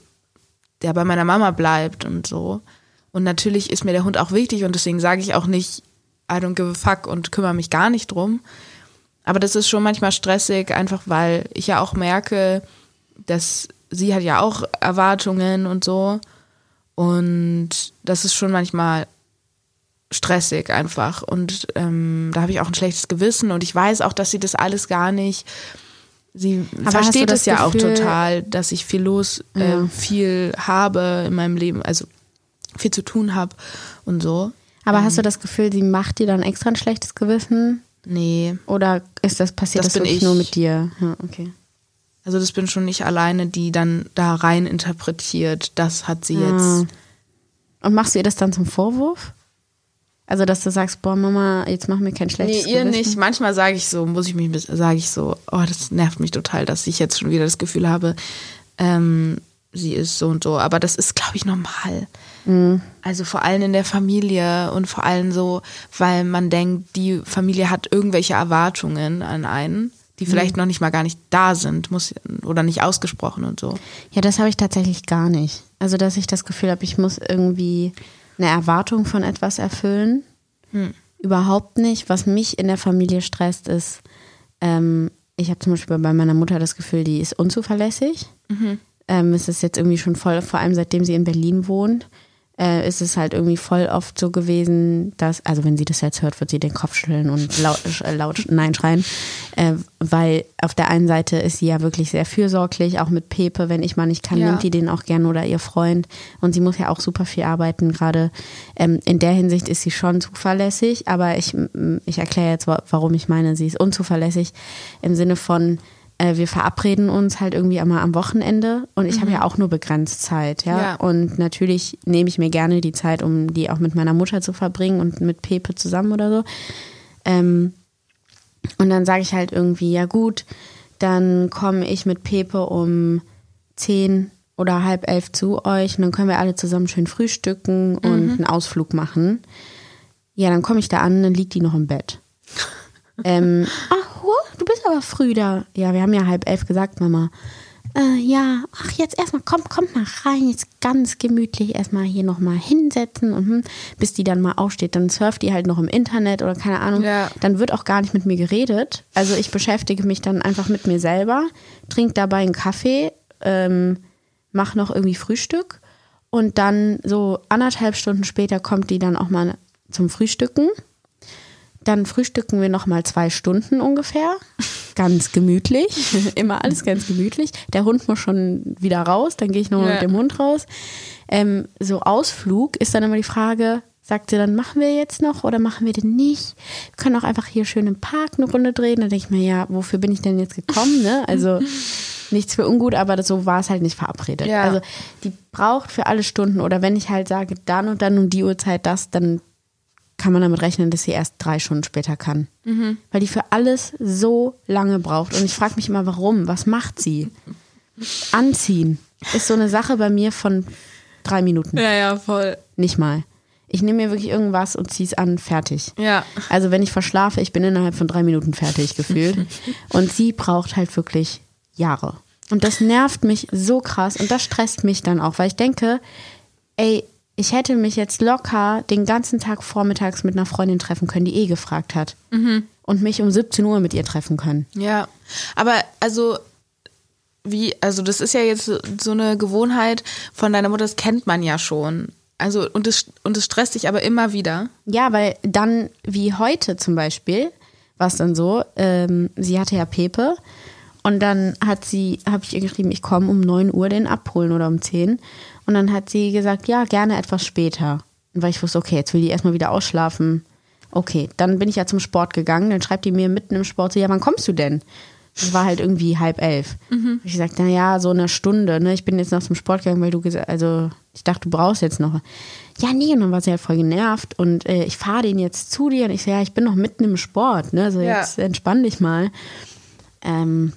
der bei meiner Mama bleibt und so. Und natürlich ist mir der Hund auch wichtig und deswegen sage ich auch nicht, I don't give a fuck und kümmere mich gar nicht drum. Aber das ist schon manchmal stressig, einfach weil ich ja auch merke, dass sie hat ja auch Erwartungen und so. Und das ist schon manchmal stressig einfach. Und ähm, da habe ich auch ein schlechtes Gewissen und ich weiß auch, dass sie das alles gar nicht. Sie Aber versteht das es ja auch total, dass ich viel los, äh, viel habe in meinem Leben, also viel zu tun habe und so. Aber hast du das Gefühl, sie macht dir dann extra ein schlechtes Gewissen? Nee, Oder ist das passiert Das das, bin wirklich ich. nur mit dir? Ja, okay. also das bin schon nicht alleine, die dann da rein interpretiert, das hat sie Ah. jetzt. Und machst du ihr das dann zum Vorwurf? Also, dass du sagst, boah, Mama, jetzt mach mir kein Nee, schlechtes ihr Gewissen. nicht. Manchmal sage ich so, muss ich mich, sage ich so, oh, das nervt mich total, dass ich jetzt schon wieder das Gefühl habe, ähm, sie ist so und so. Aber das ist, glaube ich, normal. Also vor allem in der Familie und vor allem so, weil man denkt, die Familie hat irgendwelche Erwartungen an einen, die vielleicht noch nicht mal gar nicht da sind, muss oder nicht ausgesprochen und so. Ja, das habe ich tatsächlich gar nicht. Also, dass ich das Gefühl habe, ich muss irgendwie eine Erwartung von etwas erfüllen. Überhaupt nicht. Was mich in der Familie stresst, ist, ähm, ich habe zum Beispiel bei meiner Mutter das Gefühl, die ist unzuverlässig. Ähm, es ist jetzt irgendwie schon voll, vor allem seitdem sie in Berlin wohnt, äh, ist es halt irgendwie voll oft so gewesen, dass, also wenn sie das jetzt hört, wird sie den Kopf schütteln und laut, äh, laut Nein schreien. Äh, weil auf der einen Seite ist sie ja wirklich sehr fürsorglich, auch mit Pepe, wenn ich mal nicht kann, Ja. nimmt die den auch gerne oder ihr Freund. Und sie muss ja auch super viel arbeiten, gerade ähm, in der Hinsicht ist sie schon zuverlässig, aber ich, ich erkläre jetzt, wa- warum ich meine, sie ist unzuverlässig im Sinne von, äh, wir verabreden uns halt irgendwie einmal am Wochenende und ich habe ja auch nur begrenzt Zeit, ja? Ja. Und natürlich nehme ich mir gerne die Zeit, um die auch mit meiner Mutter zu verbringen und mit Pepe zusammen oder so. Ähm, und dann sage ich halt irgendwie, ja gut, dann komme ich mit Pepe um 10 oder halb elf zu euch und dann können wir alle zusammen schön frühstücken und einen Ausflug machen. Ja, dann komme ich da an, dann liegt die noch im Bett. [laughs] ähm, ach, aber früh da. Ja, wir haben ja halb elf gesagt, Mama. Äh, ja, ach, jetzt erstmal, komm, kommt mal rein, jetzt ganz gemütlich erstmal hier nochmal hinsetzen und hm, bis die dann mal aufsteht. Dann surft die halt noch im Internet oder keine Ahnung. Ja. Dann wird auch gar nicht mit mir geredet. Also ich beschäftige mich dann einfach mit mir selber, trinke dabei einen Kaffee, ähm, mache noch irgendwie Frühstück und dann so anderthalb Stunden später kommt die dann auch mal zum Frühstücken. Dann frühstücken wir noch mal zwei Stunden ungefähr. Ganz gemütlich. [laughs] Immer alles ganz gemütlich. Der Hund muss schon wieder raus, dann gehe ich nochmal Ja. mit dem Hund raus. Ähm, so Ausflug ist dann immer die Frage, sagt sie dann, machen wir jetzt noch oder machen wir den nicht? Wir können auch einfach hier schön im Park eine Runde drehen. Dann denke ich mir, ja, wofür bin ich denn jetzt gekommen? Ne? Also [laughs] nichts für ungut, aber so war es halt nicht verabredet. Ja. Also die braucht für alle Stunden oder wenn ich halt sage, dann und dann um die Uhrzeit das, dann kann man damit rechnen, dass sie erst drei Stunden später kann. Weil die für alles so lange braucht. Und ich frage mich immer, warum? Was macht sie? Anziehen ist so eine Sache bei mir von drei Minuten. Ja, ja, voll. Nicht mal. Ich nehme mir wirklich irgendwas und ziehe es an, fertig. Ja. Also wenn ich verschlafe, ich bin innerhalb von drei Minuten fertig gefühlt. [laughs] Und sie braucht halt wirklich Jahre. Und das nervt mich so krass und das stresst mich dann auch, weil ich denke, ey, ich hätte mich jetzt locker den ganzen Tag vormittags mit einer Freundin treffen können, die eh gefragt hat. Und mich um 17 Uhr mit ihr treffen können. Ja, aber also wie, also das ist ja jetzt so- eine Gewohnheit von deiner Mutter, das kennt man ja schon. Also und es und es stresst dich aber immer wieder. Ja, weil dann, wie heute zum Beispiel, war es dann so, ähm, sie hatte ja Pepe und dann hat sie, habe ich ihr geschrieben, ich komme um 9 Uhr den abholen oder um 10. Und dann hat sie gesagt, ja, gerne etwas später. Und weil ich wusste, okay, jetzt will die erstmal wieder ausschlafen. Okay, dann bin ich ja zum Sport gegangen, dann schreibt die mir mitten im Sport so, ja, wann kommst du denn? Das war halt irgendwie halb elf. Mhm. Ich gesagt, na ja, so eine Stunde, ne? Ich bin jetzt noch zum Sport gegangen, weil du gesagt, also ich dachte, du brauchst jetzt noch. Ja, nee, und dann war sie halt voll genervt und äh, ich fahre den jetzt zu dir und ich so, ja, ich bin noch mitten im Sport, ne? So Ja. jetzt entspann dich mal. Ähm,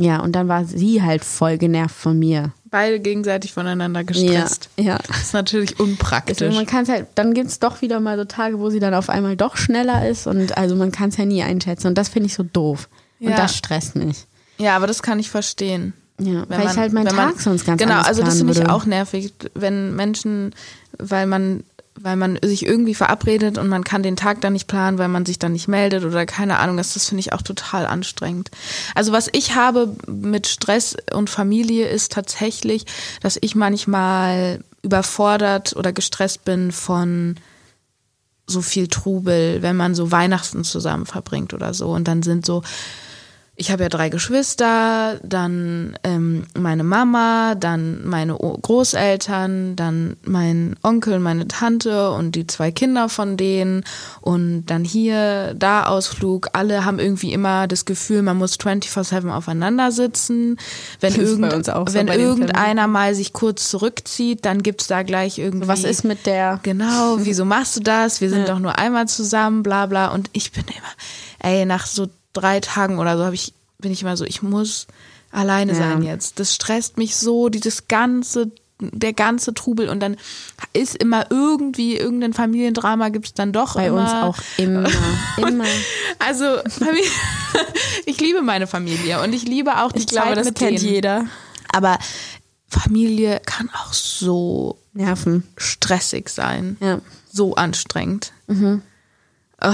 ja, und dann war sie halt voll genervt von mir. Beide gegenseitig voneinander gestresst. Ja, ja. Das ist natürlich Deswegen, unpraktisch. man kann es halt, dann gibt es doch wieder mal so Tage, wo sie dann auf einmal doch schneller ist und also man kann es ja nie einschätzen und das finde ich so doof. Und Ja. das stresst mich. Ja, aber das kann ich verstehen. Ja, weil ich halt meinen wenn man- Tag sonst ganz Genau, also das finde ich auch nervig, wenn Menschen, weil man weil man sich irgendwie verabredet und man kann den Tag dann nicht planen, weil man sich dann nicht meldet oder keine Ahnung, das, das finde ich auch total anstrengend. Also was ich habe mit Stress und Familie ist tatsächlich, dass ich manchmal überfordert oder gestresst bin von so viel Trubel, wenn man so Weihnachten zusammen verbringt oder so. Und dann sind so, ich habe ja drei Geschwister, dann ähm, meine Mama, dann meine O- Großeltern, dann mein Onkel, meine Tante und die zwei Kinder von denen und dann hier, da Ausflug. Alle haben irgendwie immer das Gefühl, man muss 24-7 aufeinander sitzen. Wenn, irgend, so wenn irgendeiner mal sich kurz zurückzieht, dann gibt's da gleich irgendwie Was ist mit der Genau, wieso machst du das? Wir sind [laughs] doch nur einmal zusammen, bla bla. Und ich bin immer, ey, nach so drei Tagen oder so habe ich, bin ich immer so, ich muss alleine Ja. sein jetzt. Das stresst mich so, dieses ganze, der ganze Trubel. Und dann ist immer irgendwie irgendein Familiendrama gibt's dann doch bei immer. uns auch immer, [laughs] immer. Also [laughs] ich liebe meine Familie und ich liebe auch die Ich glaube, Zeit das mit kennt denen. jeder. Aber Familie kann auch so Nerven. stressig sein. Ja, So anstrengend. Oh.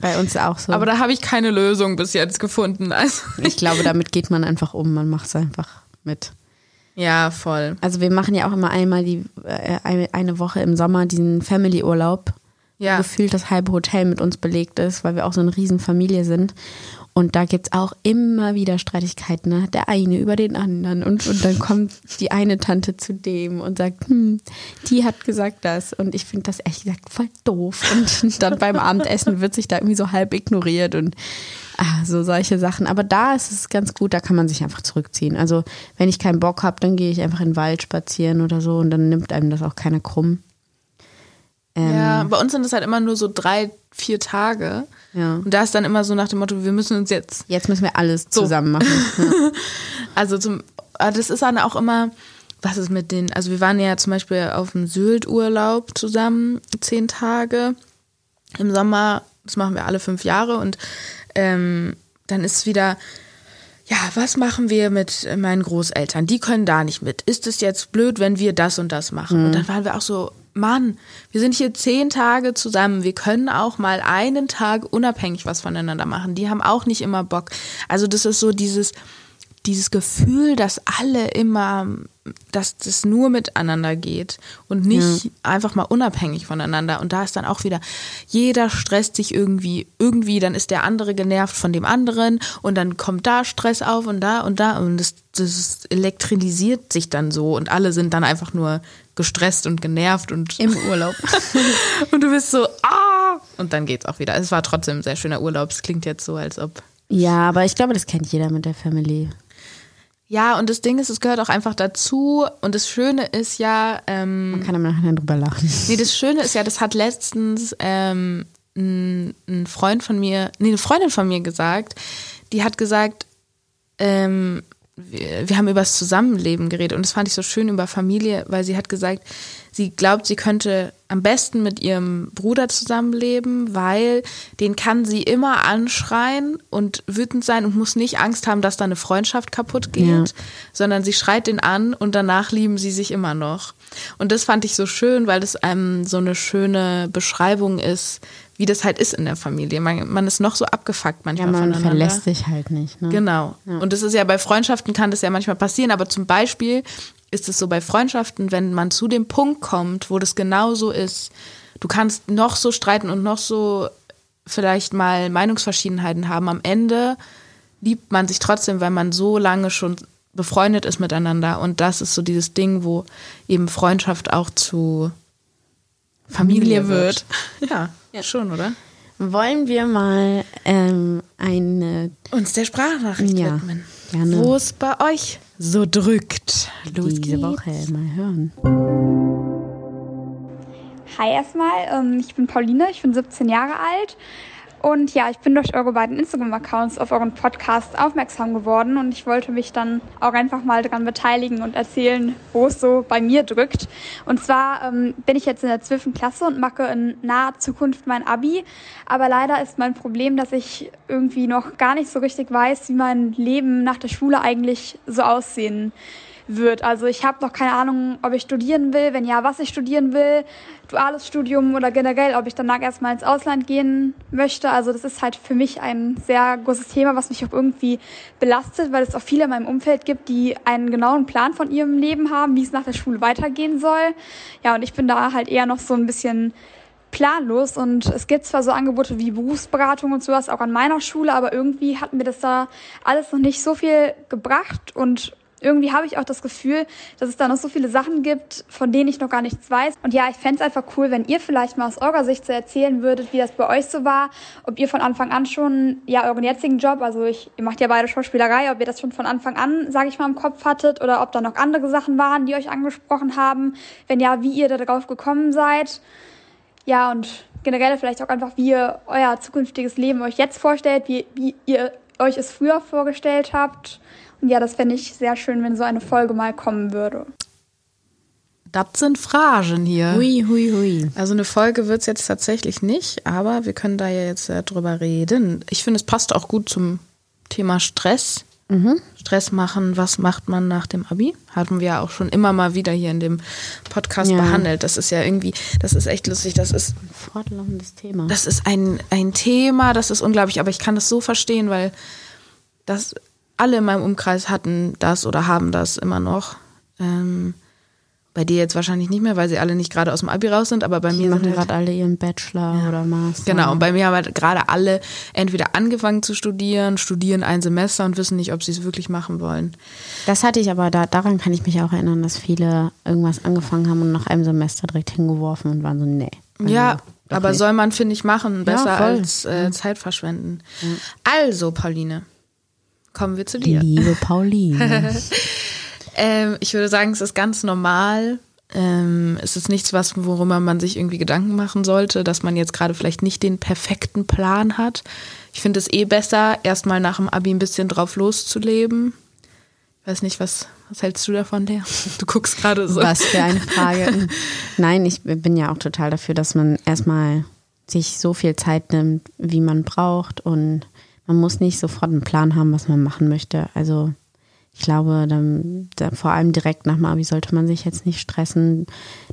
Bei uns auch so. Aber da habe ich keine Lösung bis jetzt gefunden. Also, ich glaube, damit geht man einfach um. Man macht es einfach mit. ja, voll. Also wir machen ja auch immer einmal die äh, eine, Woche im Sommer diesen Family-Urlaub, Ja. wo gefühlt das halbe Hotel mit uns belegt ist, weil wir auch so eine Riesenfamilie sind. Und da gibt's auch immer wieder Streitigkeiten. Ne? Der eine über den anderen. Und, und dann kommt die eine Tante zu dem und sagt, hm, die hat gesagt das. Und ich finde das ehrlich gesagt voll doof. Und [laughs] dann beim Abendessen wird sich da irgendwie so halb ignoriert und ah, so solche Sachen. Aber da ist es ganz gut, da kann man sich einfach zurückziehen. Also wenn ich keinen Bock habe, dann gehe ich einfach in den Wald spazieren oder so und dann nimmt einem das auch keiner krumm. Ähm, ja, bei uns sind es halt immer nur so drei, vier Tage. Ja. Und da ist dann immer so nach dem Motto, wir müssen uns jetzt Jetzt müssen wir alles zusammen machen. Ja. [laughs] Also zum, aber das ist dann auch immer, was ist mit den, also wir waren ja zum Beispiel auf dem Sylt-Urlaub zusammen, zehn Tage im Sommer, das machen wir alle fünf Jahre und ähm, dann ist wieder, ja, was machen wir mit meinen Großeltern? Die können da nicht mit. Ist es jetzt blöd, wenn wir das und das machen? Und dann waren wir auch so, Mann, wir sind hier zehn Tage zusammen. Wir können auch mal einen Tag unabhängig was voneinander machen. Die haben auch nicht immer Bock. Also das ist so dieses, dieses Gefühl, dass alle immer, dass das nur miteinander geht und nicht einfach mal unabhängig voneinander. Und da ist dann auch wieder, jeder stresst sich irgendwie, irgendwie, dann ist der andere genervt von dem anderen und dann kommt da Stress auf und da und da und das, das elektrisiert sich dann so und alle sind dann einfach nur gestresst und genervt und Im Urlaub. [laughs] und du bist so, ah! Und dann geht's auch wieder. Es war trotzdem ein sehr schöner Urlaub. Es klingt jetzt so, als ob Ja, aber ich glaube, das kennt jeder mit der Family. Ja, und das Ding ist, es gehört auch einfach dazu. Und das Schöne ist ja, ähm, Man kann am Nachhinein drüber lachen. nee, das Schöne ist ja, das hat letztens ähm, ein, ein Freund von mir, nee, eine Freundin von mir gesagt, die hat gesagt, ähm, wir, wir haben über das Zusammenleben geredet und das fand ich so schön über Familie, weil sie hat gesagt, sie glaubt, sie könnte am besten mit ihrem Bruder zusammenleben, weil den kann sie immer anschreien und wütend sein und muss nicht Angst haben, dass da eine Freundschaft kaputt geht, Ja. sondern sie schreit den an und danach lieben sie sich immer noch. Und das fand ich so schön, weil das einem so eine schöne Beschreibung ist, wie das halt ist in der Familie. Man, man ist noch so abgefuckt Ja, manchmal man voneinander. verlässt sich halt nicht. Ne? Genau. Und das ist ja bei Freundschaften kann das ja manchmal passieren, aber zum Beispiel ist es so bei Freundschaften, wenn man zu dem Punkt kommt, wo das genau so ist, du kannst noch so streiten und noch so vielleicht mal Meinungsverschiedenheiten haben. Am Ende liebt man sich trotzdem, weil man so lange schon befreundet ist miteinander. Und das ist so dieses Ding, wo eben Freundschaft auch zu Familie, Familie wird. [laughs] Ja, schon, oder? Wollen wir mal ähm, eine Uns der Sprachnachricht Ja, widmen. gerne. Wo es bei euch so drückt. Los diese geht's. Woche mal hören? Hi erstmal, ähm, ich bin Pauline, ich bin 17 Jahre alt und ja, ich bin durch eure beiden Instagram-Accounts auf euren Podcast aufmerksam geworden und ich wollte mich dann auch einfach mal daran beteiligen und erzählen, wo es so bei mir drückt. Und zwar ähm, bin ich jetzt in der 12. Klasse und mache in naher Zukunft mein Abi, aber leider ist mein Problem, dass ich irgendwie noch gar nicht so richtig weiß, wie mein Leben nach der Schule eigentlich so aussehen wird. Also ich habe noch keine Ahnung, ob ich studieren will, wenn ja, was ich studieren will, duales Studium oder generell, ob ich danach erstmal ins Ausland gehen möchte. Also das ist halt für mich ein sehr großes Thema, was mich auch irgendwie belastet, weil es auch viele in meinem Umfeld gibt, die einen genauen Plan von ihrem Leben haben, wie es nach der Schule weitergehen soll. Ja, und ich bin da halt eher noch so ein bisschen planlos und es gibt zwar so Angebote wie Berufsberatung und sowas auch an meiner Schule, aber irgendwie hat mir das da alles noch nicht so viel gebracht und irgendwie habe ich auch das Gefühl, dass es da noch so viele Sachen gibt, von denen ich noch gar nichts weiß. Und ja, ich fände es einfach cool, wenn ihr vielleicht mal aus eurer Sicht so erzählen würdet, wie das bei euch so war, ob ihr von Anfang an schon ja euren jetzigen Job, also ich, ihr macht ja beide Schauspielerei, ob ihr das schon von Anfang an, sage ich mal, im Kopf hattet oder ob da noch andere Sachen waren, die euch angesprochen haben. Wenn ja, wie ihr da drauf gekommen seid. Ja, und generell vielleicht auch einfach, wie ihr euer zukünftiges Leben euch jetzt vorstellt, wie, wie ihr euch es früher vorgestellt habt. Und ja, das fände ich sehr schön, wenn so eine Folge mal kommen würde. Das sind Phrasen hier. Hui, hui, hui. Also eine Folge wird es jetzt tatsächlich nicht, aber wir können da ja jetzt äh, drüber reden. Ich finde, es passt auch gut zum Thema Stress. Stress machen, was macht man nach dem Abi? Hatten wir ja auch schon immer mal wieder hier in dem Podcast Ja. behandelt. Das ist ja irgendwie, das ist echt lustig. Das ist, Fortlaufendes Thema. das ist ein, ein Thema, das ist unglaublich, aber ich kann das so verstehen, weil das alle in meinem Umkreis hatten das oder haben das immer noch. Ähm, bei dir jetzt wahrscheinlich nicht mehr, weil sie alle nicht gerade aus dem Abi raus sind, aber bei Die mir machen sind halt, gerade alle ihren Bachelor oder Master. Genau, und bei mir haben halt gerade alle entweder angefangen zu studieren, studieren ein Semester und wissen nicht, ob sie es wirklich machen wollen. Das hatte ich aber, da, daran kann ich mich auch erinnern, dass viele irgendwas angefangen haben und nach einem Semester direkt hingeworfen und waren so, nee. Also, ja, aber nicht. soll man, finde ich, machen, besser voll. als äh, Zeit verschwenden. Also, Pauline, kommen wir zu dir. Liebe Pauline. [laughs] Ähm, ich würde sagen, es ist ganz normal, ähm, es ist nichts, was, worüber man sich irgendwie Gedanken machen sollte, dass man jetzt gerade vielleicht nicht den perfekten Plan hat. Ich finde es eh besser, erstmal nach dem Abi ein bisschen drauf loszuleben. Ich weiß nicht, was, was hältst du davon, Lea? [laughs] Du guckst gerade so. Was für eine Frage. [laughs] Nein, ich bin ja auch total dafür, dass man erstmal sich so viel Zeit nimmt, wie man braucht und man muss nicht sofort einen Plan haben, was man machen möchte. Also ich glaube, dann, da, vor allem direkt nach dem Abi sollte man sich jetzt nicht stressen.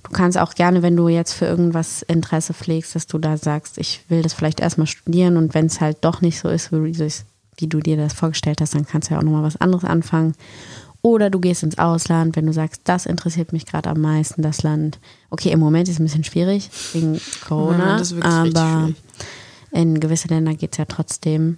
Du kannst auch gerne, wenn du jetzt für irgendwas Interesse pflegst, dass du da sagst, ich will das vielleicht erstmal studieren und wenn es halt doch nicht so ist, wie, wie du dir das vorgestellt hast, dann kannst du ja auch nochmal was anderes anfangen. Oder du gehst ins Ausland, wenn du sagst, das interessiert mich gerade am meisten, das Land. Okay, im Moment ist es ein bisschen schwierig wegen Corona, ja, aber in gewisse Länder geht es ja trotzdem.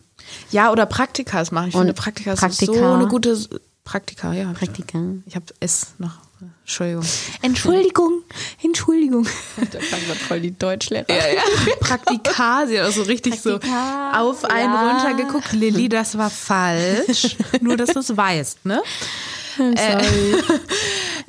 Ja, oder Praktikas machen. Ich Und finde Praktika, Praktika so eine gute Praktika, ja. Praktika. Ich habe es noch. Entschuldigung. Entschuldigung. Entschuldigung. Da kam gerade voll die Deutschlehrer. Ja, ja. [laughs] Praktika, sie hat auch so richtig Praktika, so auf einen ja. runtergeguckt. Lilly, das war falsch. [laughs] Nur, dass du es weißt, ne? Äh,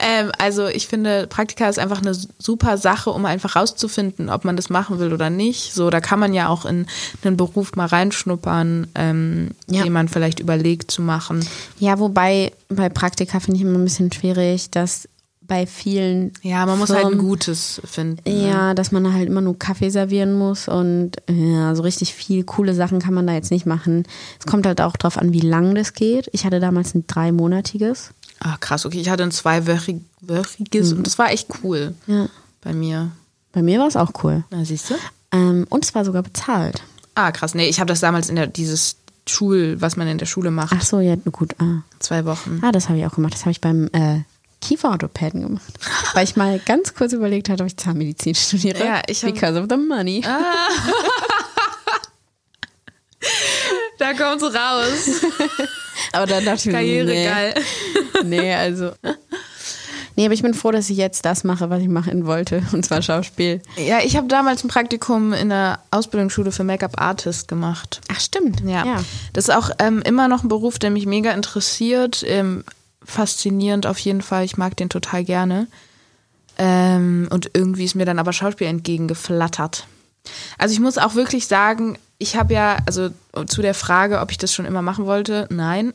ähm, also ich finde, Praktika ist einfach eine super Sache, um einfach rauszufinden, ob man das machen will oder nicht. So, da kann man ja auch in einen Beruf mal reinschnuppern, ähm, ja. den man vielleicht überlegt zu machen. Ja, wobei bei Praktika finde ich immer ein bisschen schwierig, dass bei vielen. Ja, man muss Firmen, halt ein gutes finden. Ne? Ja, dass man halt immer nur Kaffee servieren muss und ja, so richtig viel coole Sachen kann man da jetzt nicht machen. Es kommt halt auch drauf an, wie lang das geht. Ich hatte damals ein dreimonatiges. Ah, krass, okay. Ich hatte ein zweiwöchiges mhm. und das war echt cool. Ja. Bei mir. Bei mir war es auch cool. Na, siehst du? Ähm, und es war sogar bezahlt. Ah, krass. Nee, ich habe das damals in der, dieses Schul, was man in der Schule macht. Ach so, ja, gut. Ah. Zwei Wochen. Ah, das habe ich auch gemacht. Das habe ich beim äh, Kieferorthopäden gemacht. [laughs] Weil ich mal ganz kurz überlegt hatte, ob ich Zahnmedizin studiere. Ja, ich hab... Because of the money. Ah. [laughs] da kommt's raus. [laughs] Aber dann dachte ich Karriere nee. geil. [laughs] Nee, also. Nee, aber ich bin froh, dass ich jetzt das mache, was ich machen wollte, [laughs] und zwar Schauspiel. Ja, ich habe damals ein Praktikum in der Ausbildungsschule für Make-up-Artist gemacht. Ach, stimmt. Ja. ja. Das ist auch ähm, immer noch ein Beruf, der mich mega interessiert. Ähm, faszinierend auf jeden Fall. Ich mag den total gerne. Ähm, und irgendwie ist mir dann aber Schauspiel entgegengeflattert. Also ich muss auch wirklich sagen, ich habe ja, also zu der Frage, ob ich das schon immer machen wollte, nein.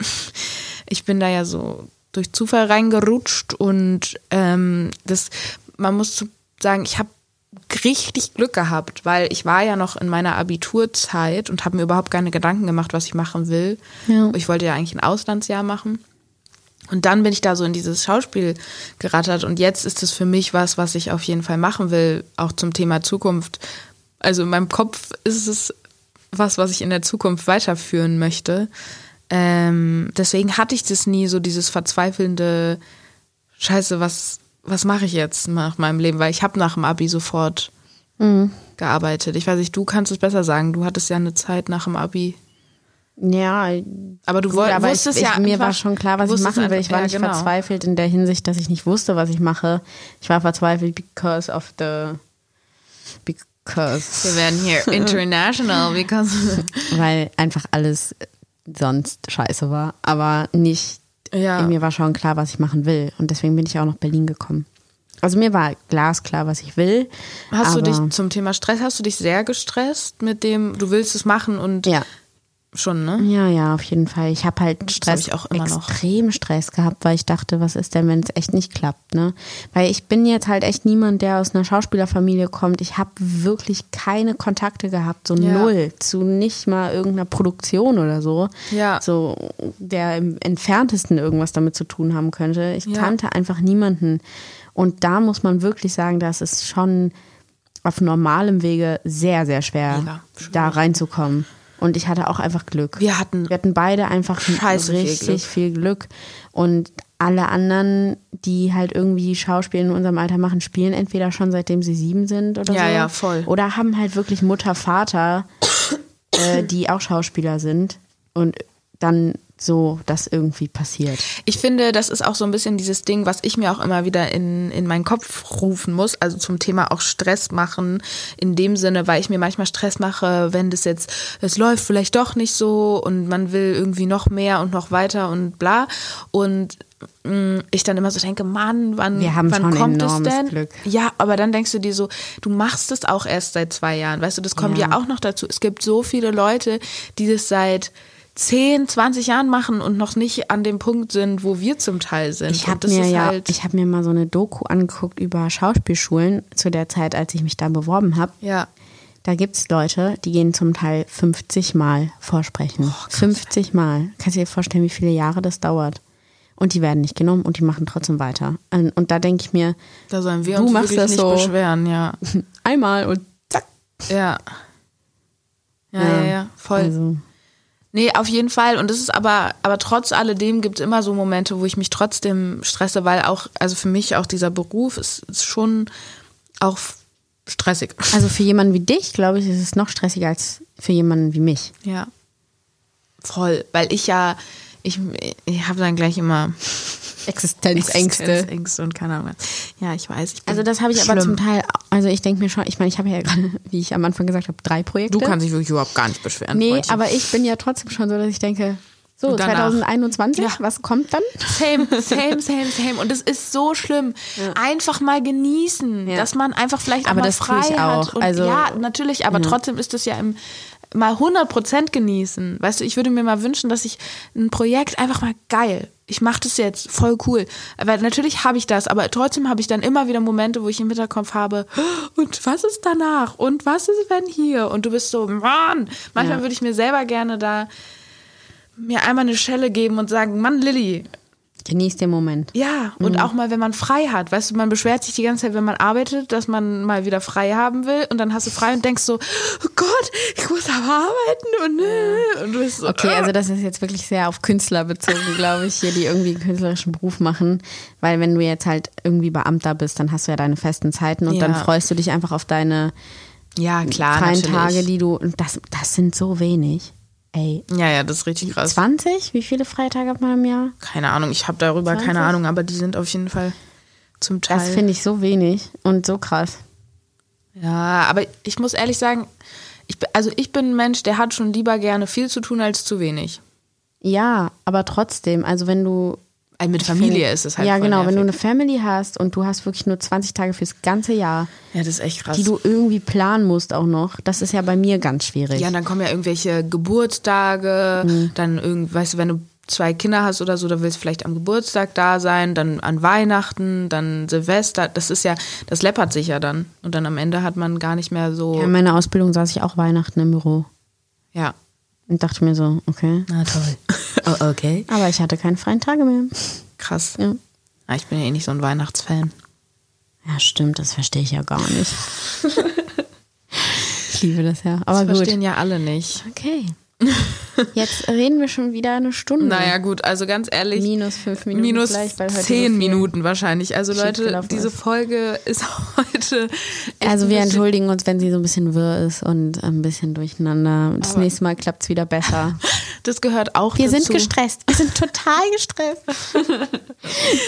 Ich bin da ja so durch Zufall reingerutscht und ähm, das, man muss sagen, ich habe richtig Glück gehabt, weil ich war ja noch in meiner Abiturzeit und habe mir überhaupt keine Gedanken gemacht, was ich machen will. Ja. Ich wollte ja eigentlich ein Auslandsjahr machen. Und dann bin ich da so in dieses Schauspiel gerattert und jetzt ist es für mich was, was ich auf jeden Fall machen will, auch zum Thema Zukunft. Also in meinem Kopf ist es was, was ich in der Zukunft weiterführen möchte. Ähm, deswegen hatte ich das nie, so dieses verzweifelnde Scheiße, was, was mache ich jetzt nach meinem Leben? Weil ich habe nach dem Abi sofort mhm. gearbeitet. Ich weiß nicht, du kannst es besser sagen. Du hattest ja eine Zeit nach dem Abi. Ja, aber du woll, aber wusstest ich, ja, ich, mir war schon klar, was ich machen will. Ich war ja, nicht genau. verzweifelt in der Hinsicht, dass ich nicht wusste, was ich mache. Ich war verzweifelt because of the because wir werden hier [laughs] international because [laughs] weil einfach alles sonst scheiße war, aber nicht ja. mir war schon klar, was ich machen will und deswegen bin ich auch nach Berlin gekommen. Also mir war glasklar, was ich will. Hast du dich zum Thema Stress, hast du dich sehr gestresst mit dem, du willst es machen und ja. Schon, ne? Ja, ja, auf jeden Fall. Ich habe halt Stress, ich auch immer extrem noch. Stress gehabt, weil ich dachte, was ist denn, wenn es echt nicht klappt, ne? Weil ich bin jetzt halt echt niemand, der aus einer Schauspielerfamilie kommt. Ich habe wirklich keine Kontakte gehabt, so ja. null, zu nicht mal irgendeiner Produktion oder so. Ja. So, der im entferntesten irgendwas damit zu tun haben könnte. Ich ja. kannte einfach niemanden. Und da muss man wirklich sagen, das ist schon auf normalem Wege sehr, sehr schwer, da reinzukommen. Und ich hatte auch einfach Glück. Wir hatten, wir hatten beide einfach Scheiße richtig viel Glück. viel Glück. Und alle anderen, die halt irgendwie Schauspiel in unserem Alter machen, spielen entweder schon seitdem sie sieben sind oder ja, so. Ja, ja, voll. Oder haben halt wirklich Mutter, Vater, äh, die auch Schauspieler sind. Und dann so das irgendwie passiert. Ich finde, das ist auch so ein bisschen dieses Ding, was ich mir auch immer wieder in, in meinen Kopf rufen muss, also zum Thema auch Stress machen, in dem Sinne, weil ich mir manchmal Stress mache, wenn das jetzt, es läuft vielleicht doch nicht so und man will irgendwie noch mehr und noch weiter und bla. Und mh, ich dann immer so denke, Mann, wann, wann kommt es denn? Glück. Ja, aber dann denkst du dir so, du machst es auch erst seit zwei Jahren. Weißt du, das kommt ja, Ja. auch noch dazu. Es gibt so viele Leute, die das seit 10, 20 Jahren machen und noch nicht an dem Punkt sind, wo wir zum Teil sind. Ich habe mir ja, halt, ich habe mir mal so eine Doku angeguckt über Schauspielschulen zu der Zeit, als ich mich da beworben habe. ja. Da gibt es Leute, die gehen zum Teil 50 Mal vorsprechen. 50 Mal. Kannst du dir vorstellen, wie viele Jahre das dauert? Und die werden nicht genommen und die machen trotzdem weiter. Und da denke ich mir, Da sollen wir Du uns machst wirklich das nicht so. beschweren, ja. [laughs] einmal und zack. Ja. Ja, ja, ja, voll. Also, Nee, auf jeden Fall. Und es ist aber, aber trotz alledem gibt es immer so Momente, wo ich mich trotzdem stresse, weil auch, also für mich auch dieser Beruf ist, ist schon auch stressig. also für jemanden wie dich, glaube ich, ist es noch stressiger als für jemanden wie mich. Ja. Voll. Weil ich ja, ich, ich habe dann gleich immer Existenzängste. Existenzängste und keine Ahnung. was. Ja, ich weiß. Ich Also das habe ich aber schlimm. zum Teil, also ich denke mir schon, ich meine, ich habe ja gerade, [laughs] wie ich am Anfang gesagt habe, drei Projekte. Du kannst dich wirklich überhaupt gar nicht beschweren. Nee, Freundchen. aber ich bin ja trotzdem schon so, dass ich denke, so Und danach? 2021, Ja. was kommt dann? Same, [laughs] same, same, same. Und es ist so schlimm. Einfach mal genießen, Ja. dass man einfach vielleicht auch Aber mal das frei ich hat. auch. Und Also- ja, natürlich, aber trotzdem ist es ja im mal 100% genießen. Weißt du, ich würde mir mal wünschen, dass ich ein Projekt einfach mal geil. Ich mache das jetzt voll cool. Aber natürlich habe ich das, aber trotzdem habe ich dann immer wieder Momente, wo ich im Hinterkopf habe, und was ist danach? Und was ist, wenn hier? Und du bist so, Mann. Manchmal Ja. würde ich mir selber gerne da mir einmal eine Schelle geben und sagen, Mann, Lilly, Genieß den Moment. ja, und Mhm. auch mal, wenn man frei hat. Weißt du, man beschwert sich die ganze Zeit, wenn man arbeitet, dass man mal wieder frei haben will. Und dann hast du frei und denkst so, oh Gott, ich muss aber arbeiten und, äh, und du bist so, Okay, also das ist jetzt wirklich sehr auf Künstler bezogen, glaube ich, hier, die irgendwie einen künstlerischen Beruf machen. Weil wenn du jetzt halt irgendwie Beamter bist, dann hast du ja deine festen Zeiten und Ja. dann freust du dich einfach auf deine ja, klar, freien natürlich. Tage, die du, und das, das sind so wenig. Ey, Ja, ja, das ist richtig krass. 20? Wie viele Freitage hat man im Jahr? Keine Ahnung, ich habe darüber 20? keine Ahnung, aber die sind auf jeden Fall zum Teil. Das finde ich so wenig und so krass. ja, aber ich muss ehrlich sagen, ich, also ich bin ein Mensch, der hat schon lieber gerne viel zu tun als zu wenig. Ja, aber trotzdem, also wenn du Also mit Familie ist es halt ja, genau. Wenn du eine nervig. Family hast und du hast wirklich nur 20 Tage fürs ganze Jahr, Ja, das ist echt krass. die du irgendwie planen musst auch noch, das ist ja bei mir ganz schwierig. Ja, dann kommen ja irgendwelche Geburtstage, Mhm. dann irgend, weißt du, wenn du zwei Kinder hast oder so, da willst du vielleicht am Geburtstag da sein, dann an Weihnachten, dann Silvester. Das ist ja, das läppert sich ja dann. Und dann am Ende hat man gar nicht mehr so. Ja, in meiner Ausbildung saß ich auch Weihnachten im Büro Ja. Und dachte mir so, okay. Na toll. [laughs] oh, okay. Aber ich hatte keine freien Tage mehr. Krass. Ja. Ah, Ich bin ja eh nicht so ein Weihnachtsfan. Ja, stimmt, das verstehe ich ja gar nicht. [laughs] ich liebe das ja. Aber Das gut. verstehen ja alle nicht. Okay. [laughs] Jetzt reden wir schon wieder eine Stunde. Naja, gut, also ganz ehrlich. Minus fünf Minuten Minus vielleicht, weil heute so zehn viel Minuten wahrscheinlich. Also Leute, diese. Folge ist [laughs] heute. Also wir entschuldigen uns, wenn sie so ein bisschen wirr ist und ein bisschen durcheinander. Das nächste Mal klappt es wieder besser. [laughs] Das gehört auch Wir dazu. sind gestresst. Wir sind total gestresst.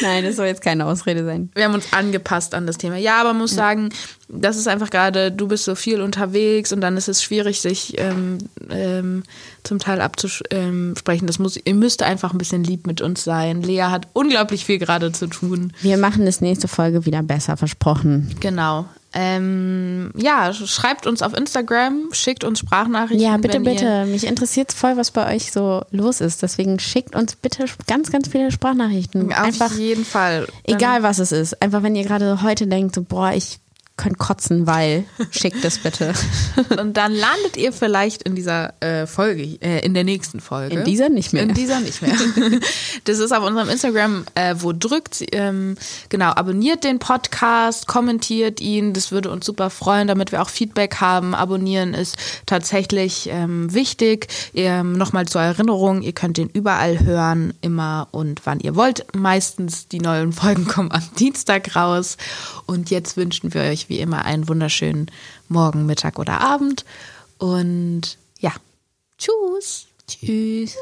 Nein, das soll jetzt keine Ausrede sein. Wir haben uns angepasst an das Thema. Ja, aber muss sagen, das ist einfach gerade, du bist so viel unterwegs und dann ist es schwierig, sich ähm, ähm, zum Teil abzusprechen. Das muss, ihr müsst einfach ein bisschen lieb mit uns sein. Lea hat unglaublich viel gerade zu tun. Wir machen das nächste Folge wieder besser, versprochen. Genau. Ähm, ja, schreibt uns auf Instagram, schickt uns Sprachnachrichten. Ja, bitte, bitte. Mich interessiert voll, was bei euch so los ist. Deswegen schickt uns bitte ganz, ganz viele Sprachnachrichten. Auf Einfach, jeden Fall. Egal was es ist. Einfach, wenn ihr gerade heute denkt, so, boah, ich könnte kotzen, weil, schickt es bitte. [laughs] Und dann landet ihr vielleicht in dieser äh, Folge, äh, in der nächsten Folge. In dieser nicht mehr. In dieser nicht mehr. [laughs] Das ist auf unserem Instagram, äh, wo drückt. Ähm, genau, abonniert den Podcast, kommentiert ihn. Das würde uns super freuen, damit wir auch Feedback haben. Abonnieren ist tatsächlich ähm, wichtig. Ähm, Nochmal zur Erinnerung, ihr könnt den überall hören, immer und wann ihr wollt. Meistens die neuen Folgen [laughs] kommen am Dienstag raus. Und jetzt wünschen wir euch wie immer einen wunderschönen Morgen, Mittag oder Abend. Und ja, tschüss. Tschüss.